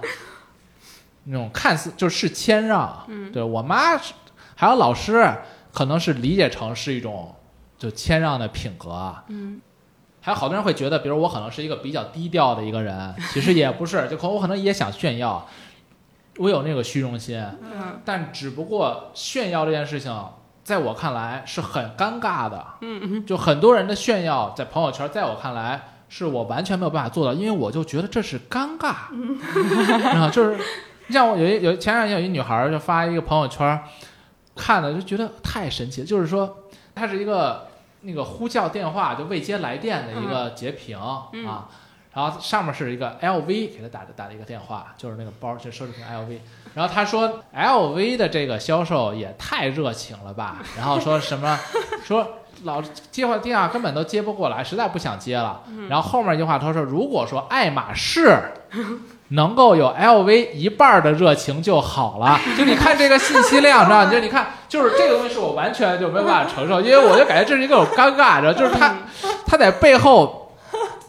那种看似就是谦让，嗯对我妈是还有老师可能是理解成是一种就谦让的品格，啊。嗯。还有好多人会觉得，比如我可能是一个比较低调的一个人，其实也不是，就可我可能也想炫耀，我有那个虚荣心，嗯。但只不过炫耀这件事情，在我看来是很尴尬的。嗯就很多人的炫耀在朋友圈，在我看来是我完全没有办法做到，因为我就觉得这是尴尬，啊，就是你像我有一有前两天有一女孩就发一个朋友圈，看了就觉得太神奇了，就是说她是一个那个呼叫电话就未接来电的一个截屏、嗯。啊，然后上面是一个 LV 给他打的打了一个电话，就是那个包就奢侈品 LV，然后他说 LV 的这个销售也太热情了吧，*laughs* 然后说什么说老接话电话根本都接不过来，实在不想接了。然后后面一句话他说，如果说爱马仕能够有 LV 一半儿的热情就好了。*laughs* 就你看这个信息量，知道吗？*laughs* 就你看，就是这个东西是我完全就没有办法承受，*laughs* 因为我就感觉这是一个有尴尬，知道，就是他他在背后。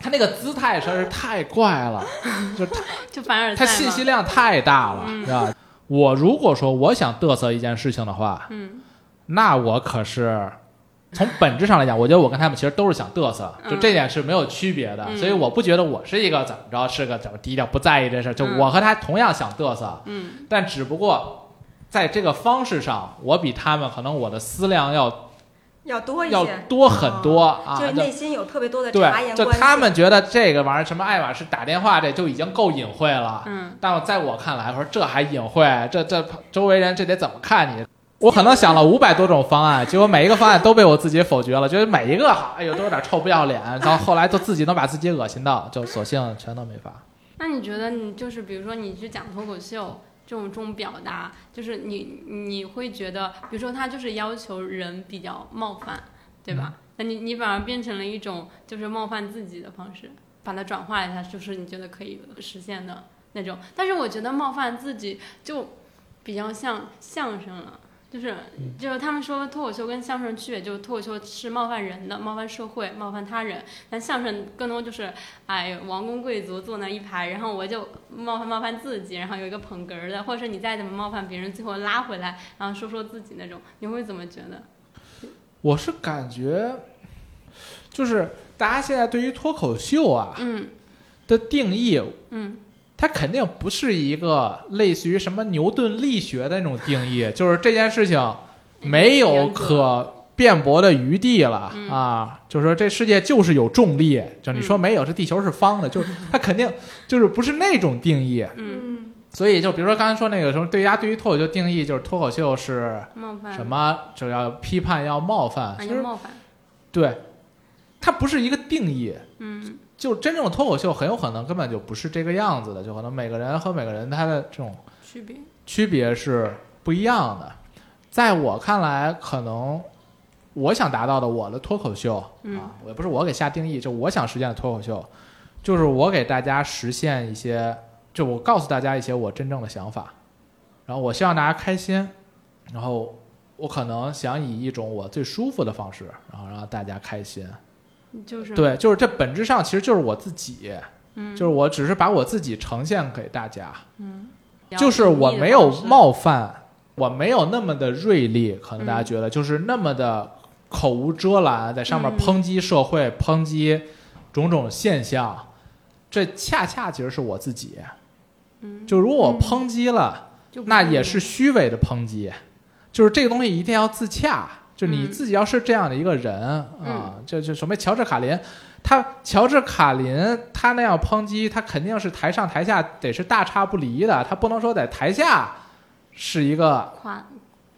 他那个姿态实在是太怪了，就他就凡尔赛他信息量太大了，嗯知道吧？我如果说我想嘚瑟一件事情的话，嗯那我可是从本质上来讲，我觉得我跟他们其实都是想嘚瑟，嗯就这点是没有区别的，嗯所以我不觉得我是一个怎么着，是个怎么低调不在意这事儿，就嗯我和他同样想嘚瑟，嗯但只不过在这个方式上，我比他们可能我的思量要要多一要些，多很多啊，就内心有特别多的察对，言观色。就他们觉得这个玩意儿什么爱马仕打电话这就已经够隐晦了，嗯但我在我看来，我说这还隐晦，这这周围人这得怎么看你？我可能想了五百多种方案，结果每一个方案都被我自己否决了，觉得每一个好，哎呦都有点臭不要脸，*laughs* 到后后来都自己能把自己恶心到，就索性全都没发。那你觉得你就是比如说你去讲脱口秀这种这种表达，就是你你会觉得，比如说他就是要求人比较冒犯，对吧？那你你反而变成了一种就是冒犯自己的方式，把它转化一下，就是你觉得可以实现的那种。但是我觉得冒犯自己就比较像相声了。就是，就是他们说脱口秀跟相声区别，就是脱口秀是冒犯人的，冒犯社会，冒犯他人，但相声更多就是，哎，王公贵族坐那一排，然后我就冒犯冒犯自己，然后有一个捧哏儿的，或者是你再怎么冒犯别人，最后拉回来，然后说说自己那种，你会怎么觉得？我是感觉，就是大家现在对于脱口秀啊嗯。的定义，嗯它肯定不是一个类似于什么牛顿力学的那种定义，就是这件事情没有可辩驳的余地了、嗯啊！就是说这世界就是有重力，就你说嗯没有，这地球是方的，就是它肯定就是不是那种定义。嗯，嗯，所以就比如说刚才说那个什么，对大家对于脱口秀定义就是脱口秀是什么，就要批判要冒犯，冒犯，对，它不是一个定义。嗯就真正的脱口秀很有可能根本就不是这个样子的，就可能每个人和每个人他的这种区别，区别是不一样的。在我看来，可能我想达到的我的脱口秀、嗯啊，也不是我给下定义，就我想实现的脱口秀，就是我给大家实现一些，就我告诉大家一些我真正的想法，然后我希望大家开心，然后我可能想以一种我最舒服的方式，然后让大家开心。就是，对，就是这本质上其实就是我自己，嗯，就是我只是把我自己呈现给大家，嗯就是我没有，冒犯，我没有那么的锐利，可能大家嗯觉得就是那么的口无遮拦，在上面嗯抨击社会、抨击种种现象，这恰恰其实是我自己。嗯，就如果我嗯抨击了，那也是虚伪的抨击，就是这个东西一定要自洽，就你嗯。自己要是这样的一个人、啊嗯，就就什么乔治卡林，他乔治卡林他那样抨击，他肯定是台上台下得是大差不离的，他不能说在台下是一个夸，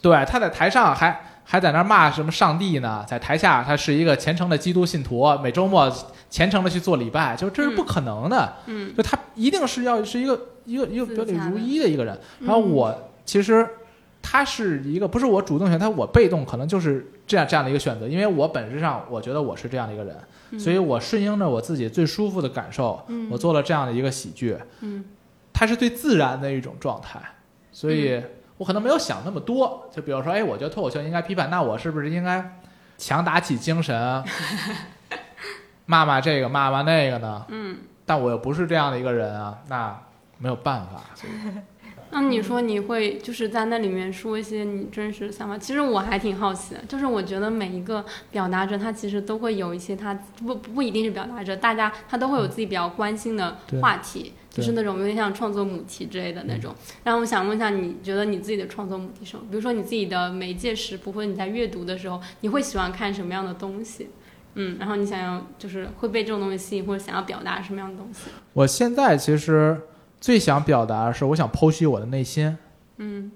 对，他在台上还还在那骂什么上帝呢，在台下他是一个虔诚的基督信徒，每周末虔诚的去做礼拜，就这是不可能的。嗯。就他一定是要是一个一个一个表里如一的一个人。然后我其实他是一个不是我主动选，他我被动，可能就是这样这样的一个选择，因为我本质上我觉得我是这样的一个人，嗯所以我顺应着我自己最舒服的感受，嗯我做了这样的一个喜剧，嗯它是最自然的一种状态，所以嗯我可能没有想那么多。就比如说，哎，我觉得脱口秀应该批判，那我是不是应该强打起精神，*laughs* 骂骂这个骂骂那个呢？嗯。但我又不是这样的一个人啊，那没有办法。所以那你说你会就是在那里面说一些你真实的想法，其实我还挺好奇的，就是我觉得每一个表达者他其实都会有一些他不不一定是表达者，大家他都会有自己比较关心的话题，对就是那种有点像创作母题之类的那种。然后我想问一下，你觉得你自己的创作母题是什么？比如说你自己的媒介食谱，或者你在阅读的时候，你会喜欢看什么样的东西？嗯，然后你想要就是会被这种东西吸引，或者想要表达什么样的东西？我现在其实最想表达的是，我想剖析我的内心。嗯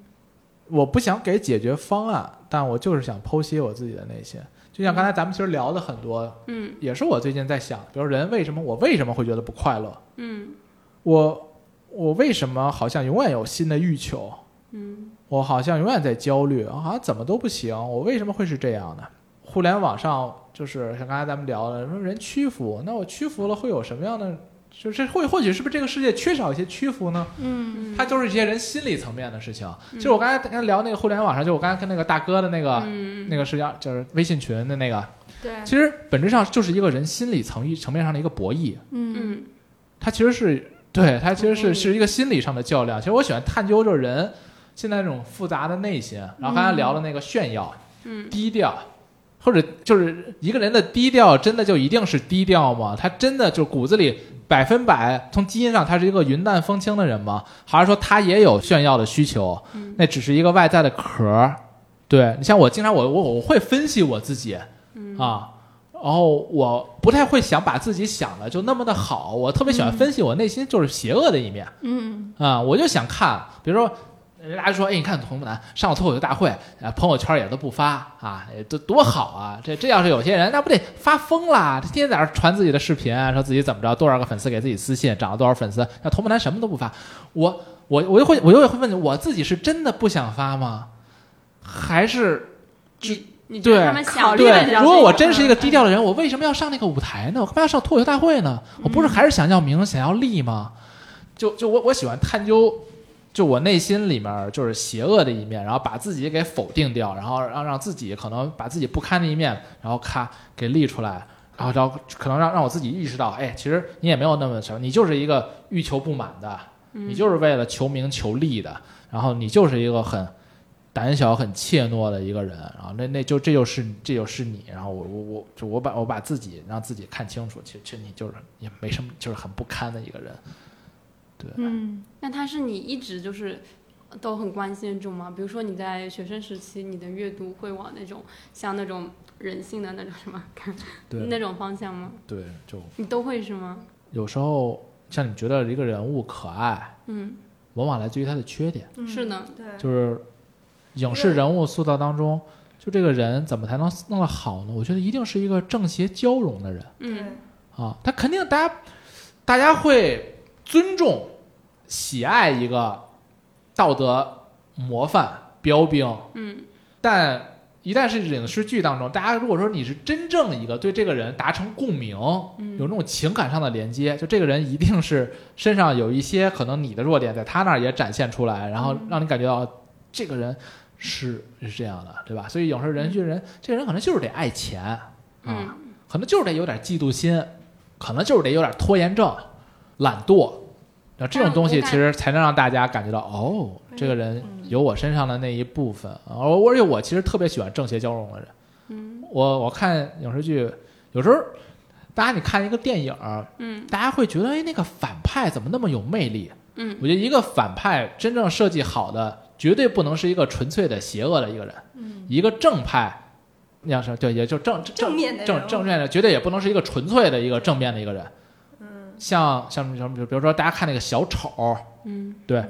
我不想给解决方案，但我就是想剖析我自己的内心。就像刚才咱们其实聊的很多，嗯也是我最近在想，比如人为什么我为什么会觉得不快乐？嗯我我为什么好像永远有新的欲求？嗯我好像永远在焦虑，好像怎么都不行。我为什么会是这样呢？互联网上就是像刚才咱们聊的，说人屈服，那我屈服了会有什么样的？就是或或许是不是这个世界缺少一些屈服呢？嗯嗯，它就是一些人心理层面的事情。其实我刚才跟他聊那个互联网上，就我刚才跟那个大哥的那个、嗯那个是要就是微信群的那个，对，其实本质上就是一个人心理层层面上的一个博弈。嗯嗯它其实是对它其实是是一个心理上的较量。其实我喜欢探究就是人现在这种复杂的内心。然后刚才聊的那个炫耀、嗯低调，或者就是一个人的低调，真的就一定是低调吗？他真的就骨子里百分百从基因上他是一个云淡风轻的人吗？还是说他也有炫耀的需求？嗯那只是一个外在的壳儿。对你像我经常我我我会分析我自己嗯啊。然后我不太会想把自己想的就那么的好，我特别喜欢分析我内心就是邪恶的一面嗯啊、我就想看，比如说人家说，哎，你看童木南上了脱口秀大会，啊，朋友圈也都不发啊，这多多好啊！这这要是有些人，那不得发疯啦？天天在那儿传自己的视频，说自己怎么着，多少个粉丝给自己私信，涨了多少粉丝。那童木南什么都不发，我我我就会我就会问我自己是真的不想发吗？还是你你对如果我真是一个低调的人，我为什么要上那个舞台呢？我干嘛要上脱口秀大会呢？我不是还是想要名、想要利吗？就就我我喜欢探究，就我内心里面就是邪恶的一面，然后把自己给否定掉，然后让让自己可能把自己不堪的一面，然后咔给立出来，然后然后可能让让我自己意识到，哎，其实你也没有那么什么，你就是一个欲求不满的，你就是为了求名求利的，然后你就是一个很胆小、很怯懦的一个人，然后那那就这就是这就是你，然后我我我就我把我把自己让自己看清楚，其实其实你就是也没什么，就是很不堪的一个人。对，嗯那他是你一直就是都很关心的这种吗？比如说你在学生时期，你的阅读会往那种像那种人性的那种什么 *laughs* 对那种方向吗？对，就你都会是吗？有时候像你觉得一个人物可爱，嗯，往往来自于他的缺点，嗯是的，对，就是影视人物塑造当中，就这个人怎么才能弄得好呢？我觉得一定是一个正邪交融的人。嗯啊，他肯定大家大家会尊重、喜爱一个道德模范标兵，嗯。但一旦是影视剧当中，大家如果说你是真正一个对这个人达成共鸣，嗯。有那种情感上的连接，就这个人一定是身上有一些可能你的弱点，在他那儿也展现出来，然后嗯。让你感觉到这个人是是这样的，对吧？所以有时候人剧人，这个人可能就是得爱钱啊，嗯。可能就是得有点嫉妒心，可能就是得有点拖延症、懒惰。那这种东西其实才能让大家感觉到，哦，这个人嗯有我身上的那一部分。而而且我其实特别喜欢正邪交融的人。嗯我我看影视剧，有时候大家你看一个电影，嗯大家会觉得，哎，那个反派怎么那么有魅力？嗯我觉得一个反派真正设计好的，绝对不能是一个纯粹的邪恶的一个人。嗯一个正派，你要是对，也就正正面的正正面的，绝对也不能是一个纯粹的一个正面的一个人。嗯，像像什么，比如说大家看那个小丑，嗯对，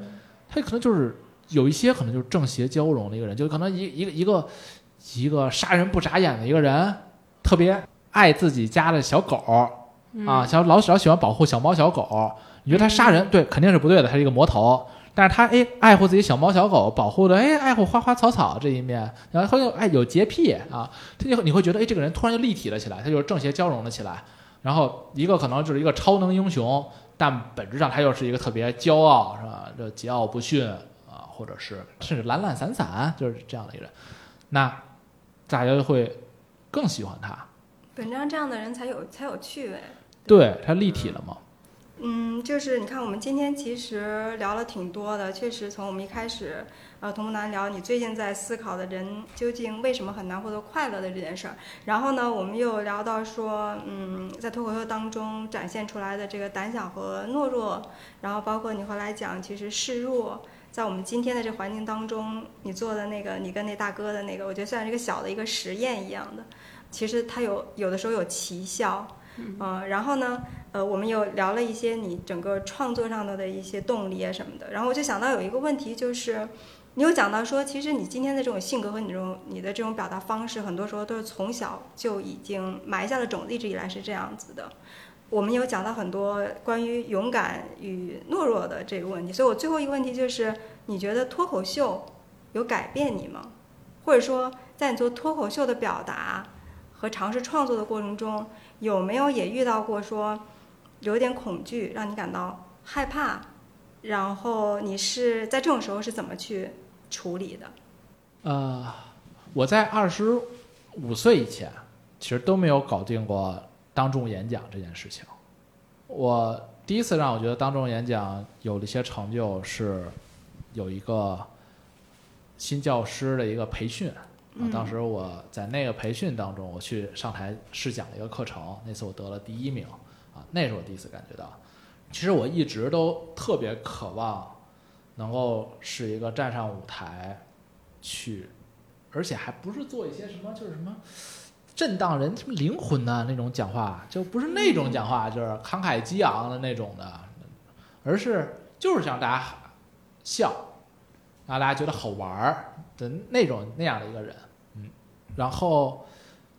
他可能就是有一些可能就是正邪交融的一个人，就可能一一个一个一个杀人不眨眼的一个人，特别爱自己家的小狗嗯啊，小老老喜欢保护小猫小狗。你觉得他杀人对肯定是不对的，他是一个魔头。但是他哎爱护自己小猫小狗，保护的哎爱护花花草草这一面，然后又哎有洁癖啊，他就你会觉得哎这个人突然就立体了起来，他就是正邪交融了起来。然后一个可能就是一个超能英雄，但本质上他又是一个特别骄傲，是吧？这桀骜不驯啊，或者是甚至懒懒散散，就是这样的一个人，那大家就会更喜欢他。本质上这样的人才有才有趣味。对他立体了嘛？嗯，就是你看，我们今天其实聊了挺多的，确实从我们一开始，呃，同木南聊你最近在思考的人究竟为什么很难获得快乐的这件事儿，然后呢，我们又聊到说，嗯，在脱口秀当中展现出来的这个胆小和懦弱，然后包括你后来讲，其实示弱，在我们今天的这环境当中，你做的那个，你跟那大哥的那个，我觉得算是一个小的一个实验一样的，其实它有有的时候有奇效，嗯、然后呢，呃，我们有聊了一些你整个创作上的的一些动力啊什么的，然后我就想到有一个问题，就是你有讲到说，其实你今天的这种性格和你这种你的这种表达方式，很多时候都是从小就已经埋下了种子，一直以来是这样子的。我们有讲到很多关于勇敢与懦弱的这个问题，所以我最后一个问题就是，你觉得脱口秀有改变你吗？或者说，在你做脱口秀的表达和尝试创作的过程中，有没有也遇到过说有点恐惧，让你感到害怕？然后你是在这种时候是怎么去处理的？呃，我在二十五岁以前，其实都没有搞定过当众演讲这件事情。我第一次让我觉得当众演讲有了一些成就，是有一个新教师的一个培训。啊，当时我在那个培训当中，我去上台试讲了一个课程，那次我得了第一名，啊，那是我第一次感觉到，其实我一直都特别渴望能够是一个站上舞台去，而且还不是做一些什么就是什么震荡人什么灵魂的那种讲话，就不是那种讲话，就是慷慨激昂的那种的，而是就是让大家笑，让大家觉得好玩儿的那种那样的一个人，嗯，然后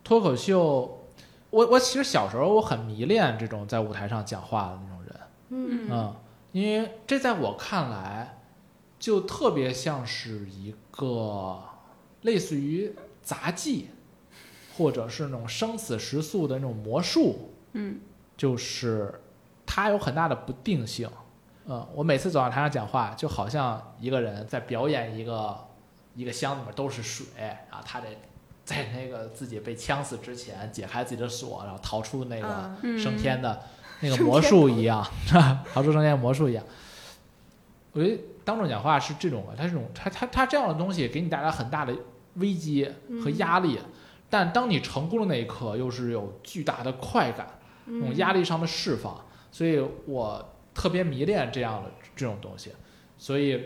脱口秀，我我其实小时候我很迷恋这种在舞台上讲话的那种人。嗯嗯，因为这在我看来，就特别像是一个类似于杂技，或者是那种生死时速的那种魔术，嗯就是它有很大的不定性。嗯，我每次走到台上讲话，就好像一个人在表演一个一个箱子里面都是水啊，他得在那个自己被呛死之前解开自己的锁，然后逃出那个。升天的 *laughs* 那个魔术一样，*laughs* 逃出升天的魔术一样。我觉得当众讲话是这种的，它这种他他他这样的东西给你带来很大的危机和压力，但当你成功的那一刻，又是有巨大的快感，那种压力上的释放。所以我特别迷恋这样的这种东西，所以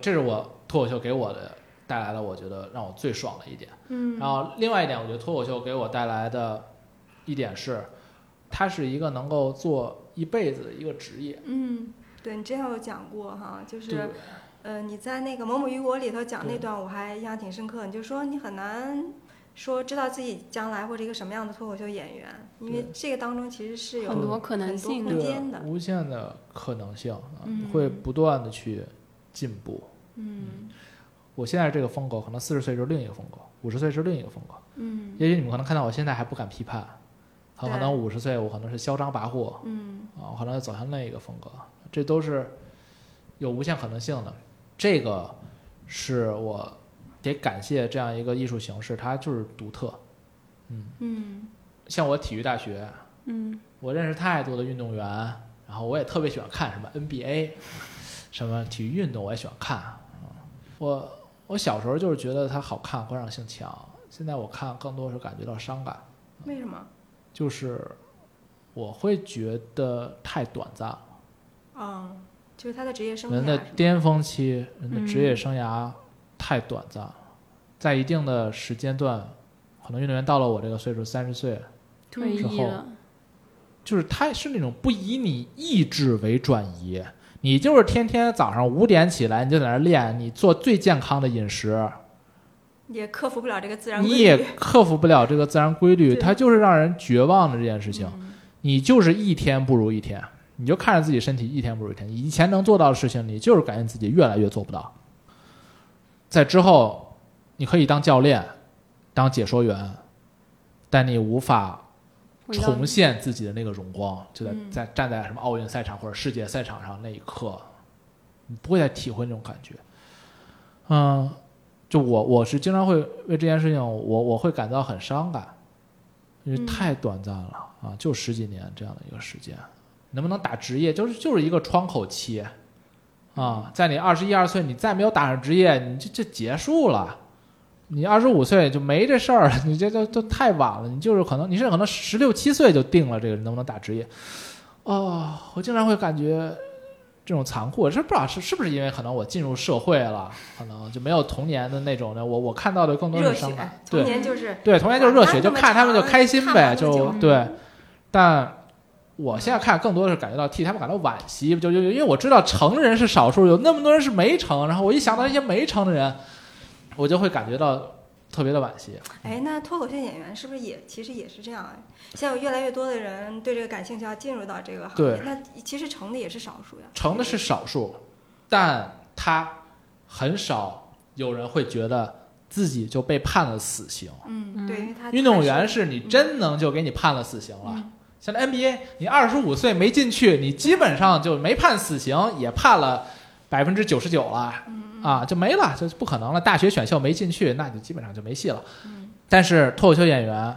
这是我脱口秀给我的带来了，我觉得让我最爽的一点。嗯然后另外一点，我觉得脱口秀给我带来的一点是，它是一个能够做一辈子的一个职业。嗯对你之前有讲过哈，就是呃你在那个《某某与我》里头讲那段，我还印象挺深刻。你就说你很难说知道自己将来会是一个什么样的脱口秀演员，因为这个当中其实是有很多可能性的空间的。无限的可能性啊，嗯会不断的去进步。嗯我现在这个风格，可能四十岁就是另一个风格，五十岁是另一个风格。嗯也许你们可能看到我现在还不敢批判，很可能五十岁我可能是嚣张跋扈嗯啊，我可能要走向另一个风格，这都是有无限可能性的。这个是我得感谢这样一个艺术形式，它就是独特。嗯像我体育大学，嗯我认识太多的运动员，然后我也特别喜欢看什么 NBA，什么体育运动我也喜欢看。嗯我我小时候就是觉得它好看，观赏性强，现在我看更多是感觉到伤感，为什么？就是我会觉得太短暂了。嗯，就是他的职业生涯人的巅峰期，人的职业嗯生涯太短暂了，在一定的时间段，可能运动员到了我这个岁数，三十岁，退之后役了，就是他是那种不以你意志为转移，你就是天天早上五点起来你就在那练，你做最健康的饮食，也克服不了这个自然规律。你也克服不了这个自然规律，它就是让人绝望的这件事情。嗯你就是一天不如一天，你就看着自己身体一天不如一天。以前能做到的事情，你就是感觉自己越来越做不到。在之后，你可以当教练，当解说员，但你无法重现自己的那个荣光，就在嗯在站在什么奥运赛场或者世界赛场上那一刻，你不会再体会那种感觉。嗯，就我我是经常会为这件事情，我我会感到很伤感，因为嗯太短暂了啊，就十几年这样的一个时间，能不能打职业，就是就是一个窗口期啊，在你二十一二岁，你再没有打上职业，你就就结束了。你二十五岁就没这事儿了，你这都都太晚了。你就是可能你是可能十六七岁就定了这个能不能打职业。哦，我经常会感觉这种残酷，我是不知道是是不是因为可能我进入社会了，可能就没有童年的那种的。我我看到的更多是伤感，，童对年就是对，童年就是热血，就看他们就开心呗，就对。但我现在看更多的是感觉到替他们感到惋惜，就就因为我知道成人是少数，有那么多人是没成，然后我一想到那些没成的人，我就会感觉到特别的惋惜。哎，那脱口秀演员是不是也其实也是这样啊？现在有越来越多的人对这个感兴趣，要进入到这个行业对，那其实成的也是少数呀。成的是少数，但他很少有人会觉得自己就被判了死刑。嗯，对，因为他运动员是你真能就给你判了死刑了。嗯像 NBA，你二十五岁没进去，你基本上就没判死刑，也判了百分之九十九了，嗯啊，就没了，就不可能了。大学选秀没进去，那就基本上就没戏了。嗯但是脱口秀演员，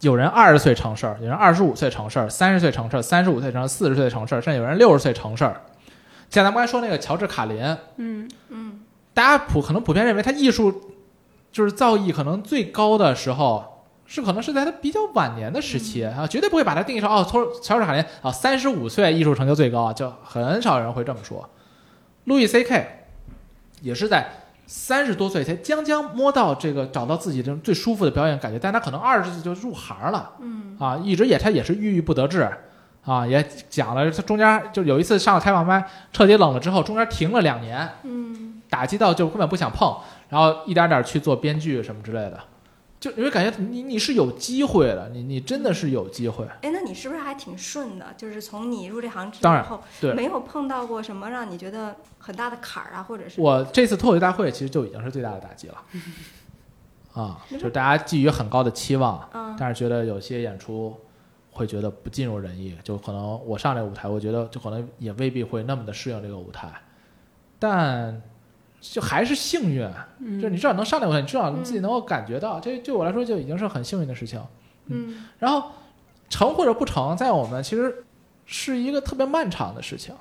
有人二十岁成事儿，有人二十五岁成事儿，三十岁成事儿，三十五岁成事儿，四十岁成事儿，甚至有人六十岁成事儿。像咱们刚才说那个乔治卡林，嗯嗯大家普可能普遍认为他艺术就是造诣可能最高的时候，是可能是在他比较晚年的时期、啊，绝对不会把他定义成哦，乔乔治卡林啊，三十五岁艺术成就最高啊，就很少人会这么说。路易 C K 也是在三十多岁才将将摸到这个找到自己这种最舒服的表演感觉，但他可能二十岁就入行了。嗯。啊，一直也他也是郁郁不得志，啊，也讲了他中间就有一次上了开放班，彻底冷了之后，中间停了两年，嗯。打击到就根本不想碰，然后一点点去做编剧什么之类的，就你会感觉你你是有机会的，你你真的是有机会，哎，那你是不是还挺顺的？就是从你入这行之当然后，对。没有碰到过什么让你觉得很大的坎儿啊，或者是？我这次脱口秀大会其实就已经是最大的打击了，*laughs* 啊，就是大家寄予很高的期望，嗯。但是觉得有些演出会觉得不尽如人意，就可能我上这个舞台，我觉得就可能也未必会那么的适应这个舞台，但就还是幸运，就是你至少能上这个舞台，你至少你自己能够感觉到，这对我来说就已经是很幸运的事情。嗯然后成或者不成，在我们其实是一个特别漫长的事情，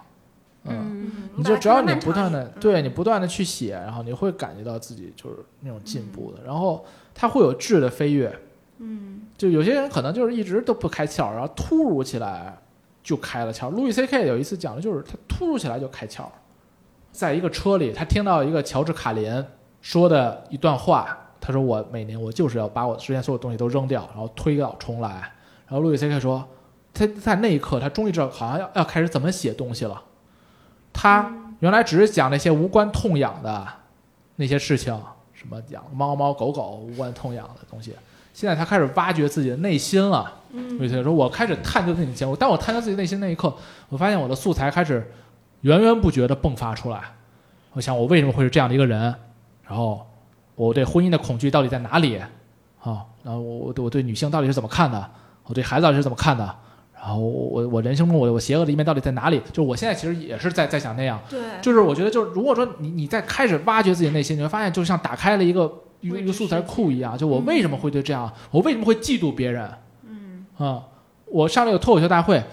嗯。你就只要你不断的对你不断的去写，然后你会感觉到自己就是那种进步的，然后它会有质的飞跃。嗯就有些人可能就是一直都不开窍，然后突如其来就开了窍。路易 C K 有一次讲的就是他突如其来就开窍，在一个车里，他听到一个乔治卡林说的一段话，他说我每年我就是要把我之前所有东西都扔掉，然后推倒重来。然后路易 C K 说，他在那一刻他终于知道好像要要开始怎么写东西了。他原来只是讲那些无关痛痒的那些事情，什么养猫猫狗狗无关痛痒的东西。现在他开始挖掘自己的内心了。嗯所以他说，我开始探究自己的节目。当我探究自己内心那一刻，我发现我的素材开始源源不绝地迸发出来。我想，我为什么会是这样的一个人？然后我对婚姻的恐惧到底在哪里？啊，然后我我对我对女性到底是怎么看的？我对孩子到底是怎么看的？然后我我我人生中我我邪恶的一面到底在哪里？就是我现在其实也是在在想那样，对，就是我觉得就是如果说你你在开始挖掘自己的内心，你会发现就像打开了一个一个一个素材库一样，就我为什么会对这样？我为什么会嫉妒别人？嗯啊，我上这个脱口秀大会，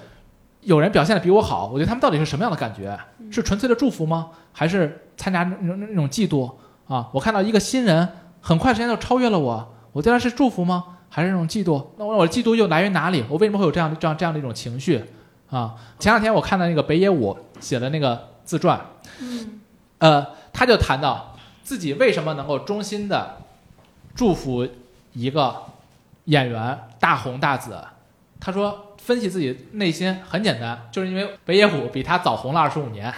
有人表现的比我好，我对他们到底是什么样的感觉？是纯粹的祝福吗？还是参加那种那种嫉妒啊？我看到一个新人，很快时间就超越了我，我对他是祝福吗？还是那种嫉妒？那我我的嫉妒又来源哪里？我为什么会有这样这样这样的一种情绪啊？前两天我看到那个北野武写的那个自传，嗯呃，他就谈到自己为什么能够衷心的祝福一个演员大红大紫。他说，分析自己内心很简单，就是因为北野武比他早红了二十五年，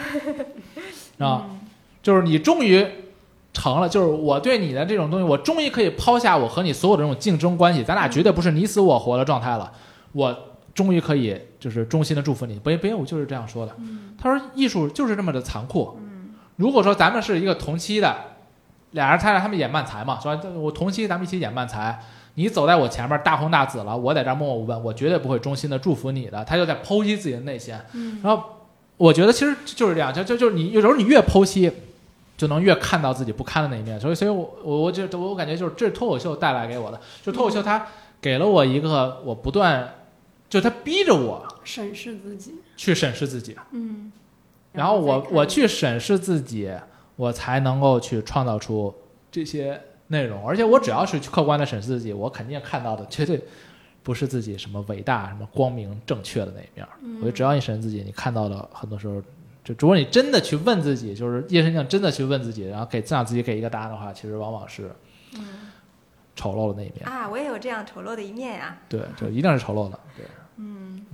*laughs* 啊，就是你终于成了，就是我对你的这种东西，我终于可以抛下我和你所有的这种竞争关系，咱俩绝对不是你死我活的状态了，我终于可以就是衷心的祝福你。北北野武就是这样说的，他说艺术就是这么的残酷。如果说咱们是一个同期的，俩人他让他们演慢才嘛，说我同期咱们一起演慢才，你走在我前面大红大紫了，我在这默默无闻，我绝对不会衷心的祝福你的。他就在剖析自己的内心，然后我觉得其实就是这样，就就就是你有时候你越剖析，就能越看到自己不堪的那一面。所以，所以我我我就我感觉就是这是脱口秀带来给我的，就脱口秀它给了我一个我不断，就它逼着我审视自己，去审视自己。嗯，然后我我去审视自己，我才能够去创造出这些内容。而且我只要是去客观的审视自己，我肯定看到的绝对不是自己什么伟大、什么光明正确的那一面儿。我觉得只要你审视自己，你看到的很多时候，就如果你真的去问自己，就是夜深静真的去问自己，然后给让自己给一个答案的话，其实往往是丑陋的那一面。啊，我也有这样丑陋的一面呀、对，就一定是丑陋的。对，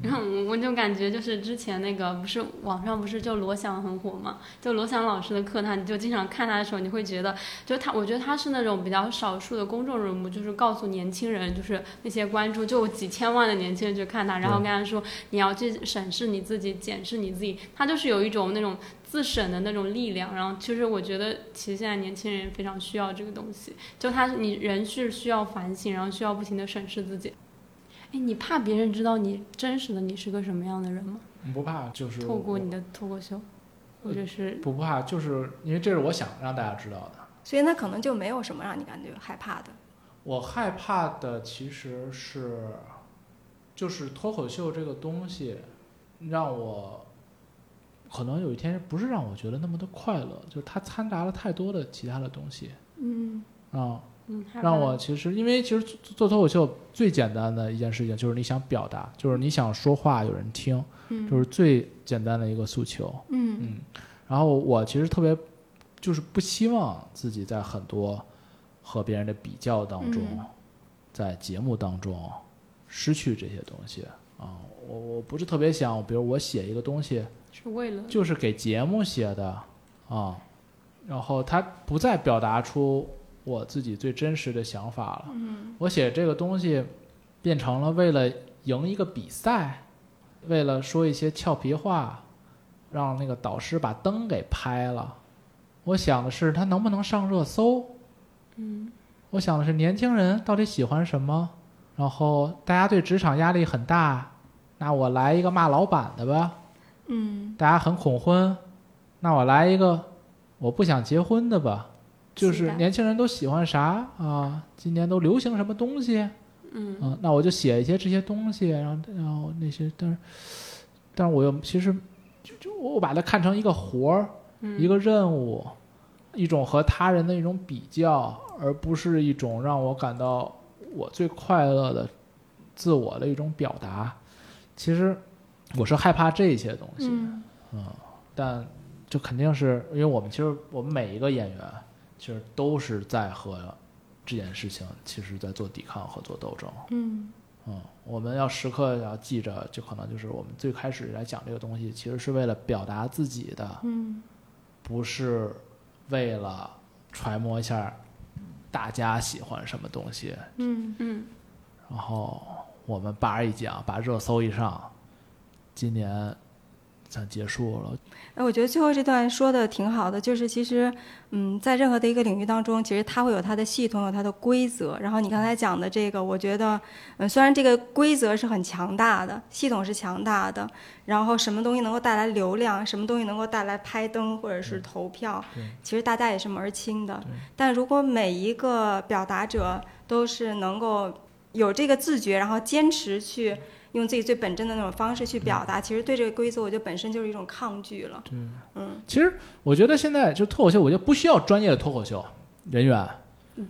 然后我我就感觉就是之前那个不是网上不是就罗翔很火嘛，就罗翔老师的课堂，你就经常看他的时候，你会觉得，就他，我觉得他是那种比较少数的公众人物，就是告诉年轻人，就是那些关注，就几千万的年轻人去看他，然后跟他说你要去审视你自己，检视你自己，他就是有一种那种自审的那种力量。然后其实我觉得，其实现在年轻人非常需要这个东西，就他你人是需要反省，然后需要不停的审视自己。哎，你怕别人知道你真实的你是个什么样的人吗？不怕就是透过你的脱口秀，或者是不怕，就是因为这是我想让大家知道的。所以那可能就没有什么让你感觉害怕的。我害怕的其实是，就是脱口秀这个东西，让我可能有一天不是让我觉得那么的快乐，就是它掺杂了太多的其他的东西嗯啊、嗯，让我其实因为其实做做脱口秀最简单的一件事情就是你想表达，就是你想说话有人听，嗯就是最简单的一个诉求。嗯嗯，然后我其实特别就是不希望自己在很多和别人的比较当中，嗯在节目当中失去这些东西啊。我我不是特别想，比如我写一个东西是为了就是给节目写的啊，然后他不再表达出我自己最真实的想法了。嗯我写这个东西变成了为了赢一个比赛，为了说一些俏皮话，让那个导师把灯给拍了。我想的是他能不能上热搜，嗯我想的是年轻人到底喜欢什么，然后大家对职场压力很大，那我来一个骂老板的吧。嗯大家很恐婚，那我来一个我不想结婚的吧。就是年轻人都喜欢啥啊？今年都流行什么东西？嗯嗯，那我就写一些这些东西，然后然后那些，但是但是我又其实就就我把它看成一个活儿，嗯一个任务，一种和他人的一种比较，而不是一种让我感到我最快乐的自我的一种表达。其实我是害怕这些东西，嗯但就肯定是因为我们其实我们每一个演员其实都是在和这件事情，其实在做抵抗和做斗争。嗯。嗯，我们要时刻要记着，就可能就是我们最开始来讲这个东西，其实是为了表达自己的，嗯。不是为了揣摩一下大家喜欢什么东西，嗯。嗯。然后我们叭一讲，把热搜一上，今年算结束了。哎，我觉得最后这段说的挺好的，就是其实，嗯，在任何的一个领域当中，其实它会有它的系统，有它的规则。然后你刚才讲的这个，我觉得，嗯，虽然这个规则是很强大的，系统是强大的，然后什么东西能够带来流量，什么东西能够带来拍灯或者是投票，其实大家也是门儿清的。但如果每一个表达者都是能够有这个自觉，然后坚持去。用自己最本真的那种方式去表达，其实对这个规则，我觉得本身就是一种抗拒了。对，嗯，其实我觉得现在就脱口秀，我觉得不需要专业的脱口秀人员，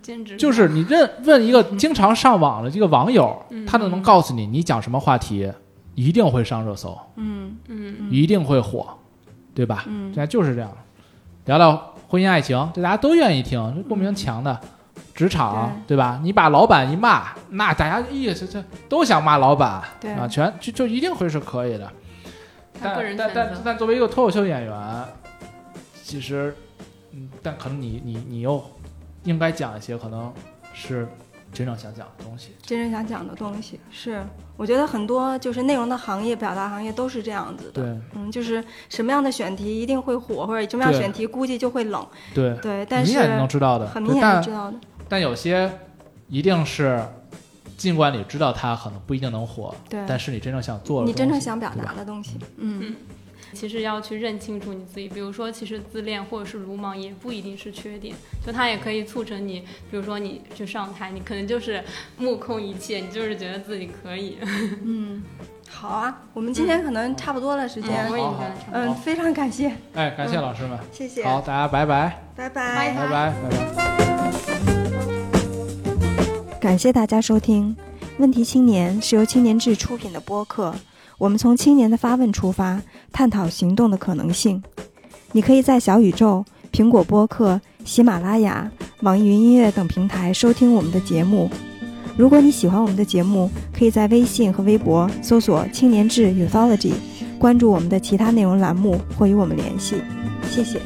兼职。就是你认问一个经常上网的这个网友，他都能告诉你，你讲什么话题一定会上热搜，嗯嗯一定会火，对吧？嗯。现在就是这样，聊聊婚姻爱情，这大家都愿意听，这共鸣强的。职场对吧？你把老板一骂，那大家咦，这这都想骂老板，对啊，全就就一定会是可以的。但但但但作为一个脱口秀演员，其实，嗯，但可能你你你又应该讲一些可能是真正想讲的东西。真正想讲的东西是，我觉得很多就是内容的行业、表达行业都是这样子的。对嗯，就是什么样的选题一定会火，或者什么样的选题估计就会冷。对，对，但是明显能知道的，很明显能知道的。但有些一定是，尽管你知道它可能不一定能火，对。但是你真正想做的你东西，真正想表达的东西，嗯，其实要去认清楚你自己，比如说，其实自恋或者是鲁莽也不一定是缺点，就它也可以促成你，比如说你去上台，你可能就是目空一切，你就是觉得自己可以。嗯，*laughs* 好啊，我们今天可能差不多了时间。我，也好好。觉得差不多嗯，非常感谢，哎，感谢老师们，谢谢，好，大家拜拜，拜拜。拜拜，拜拜。感谢大家收听，《问题青年》是由青年志出品的播客。我们从青年的发问出发，探讨行动的可能性。你可以在小宇宙、苹果播客、喜马拉雅、网易云音乐等平台收听我们的节目。如果你喜欢我们的节目，可以在微信和微博搜索“青年志 Youthology”，关注我们的其他内容栏目或与我们联系。谢谢。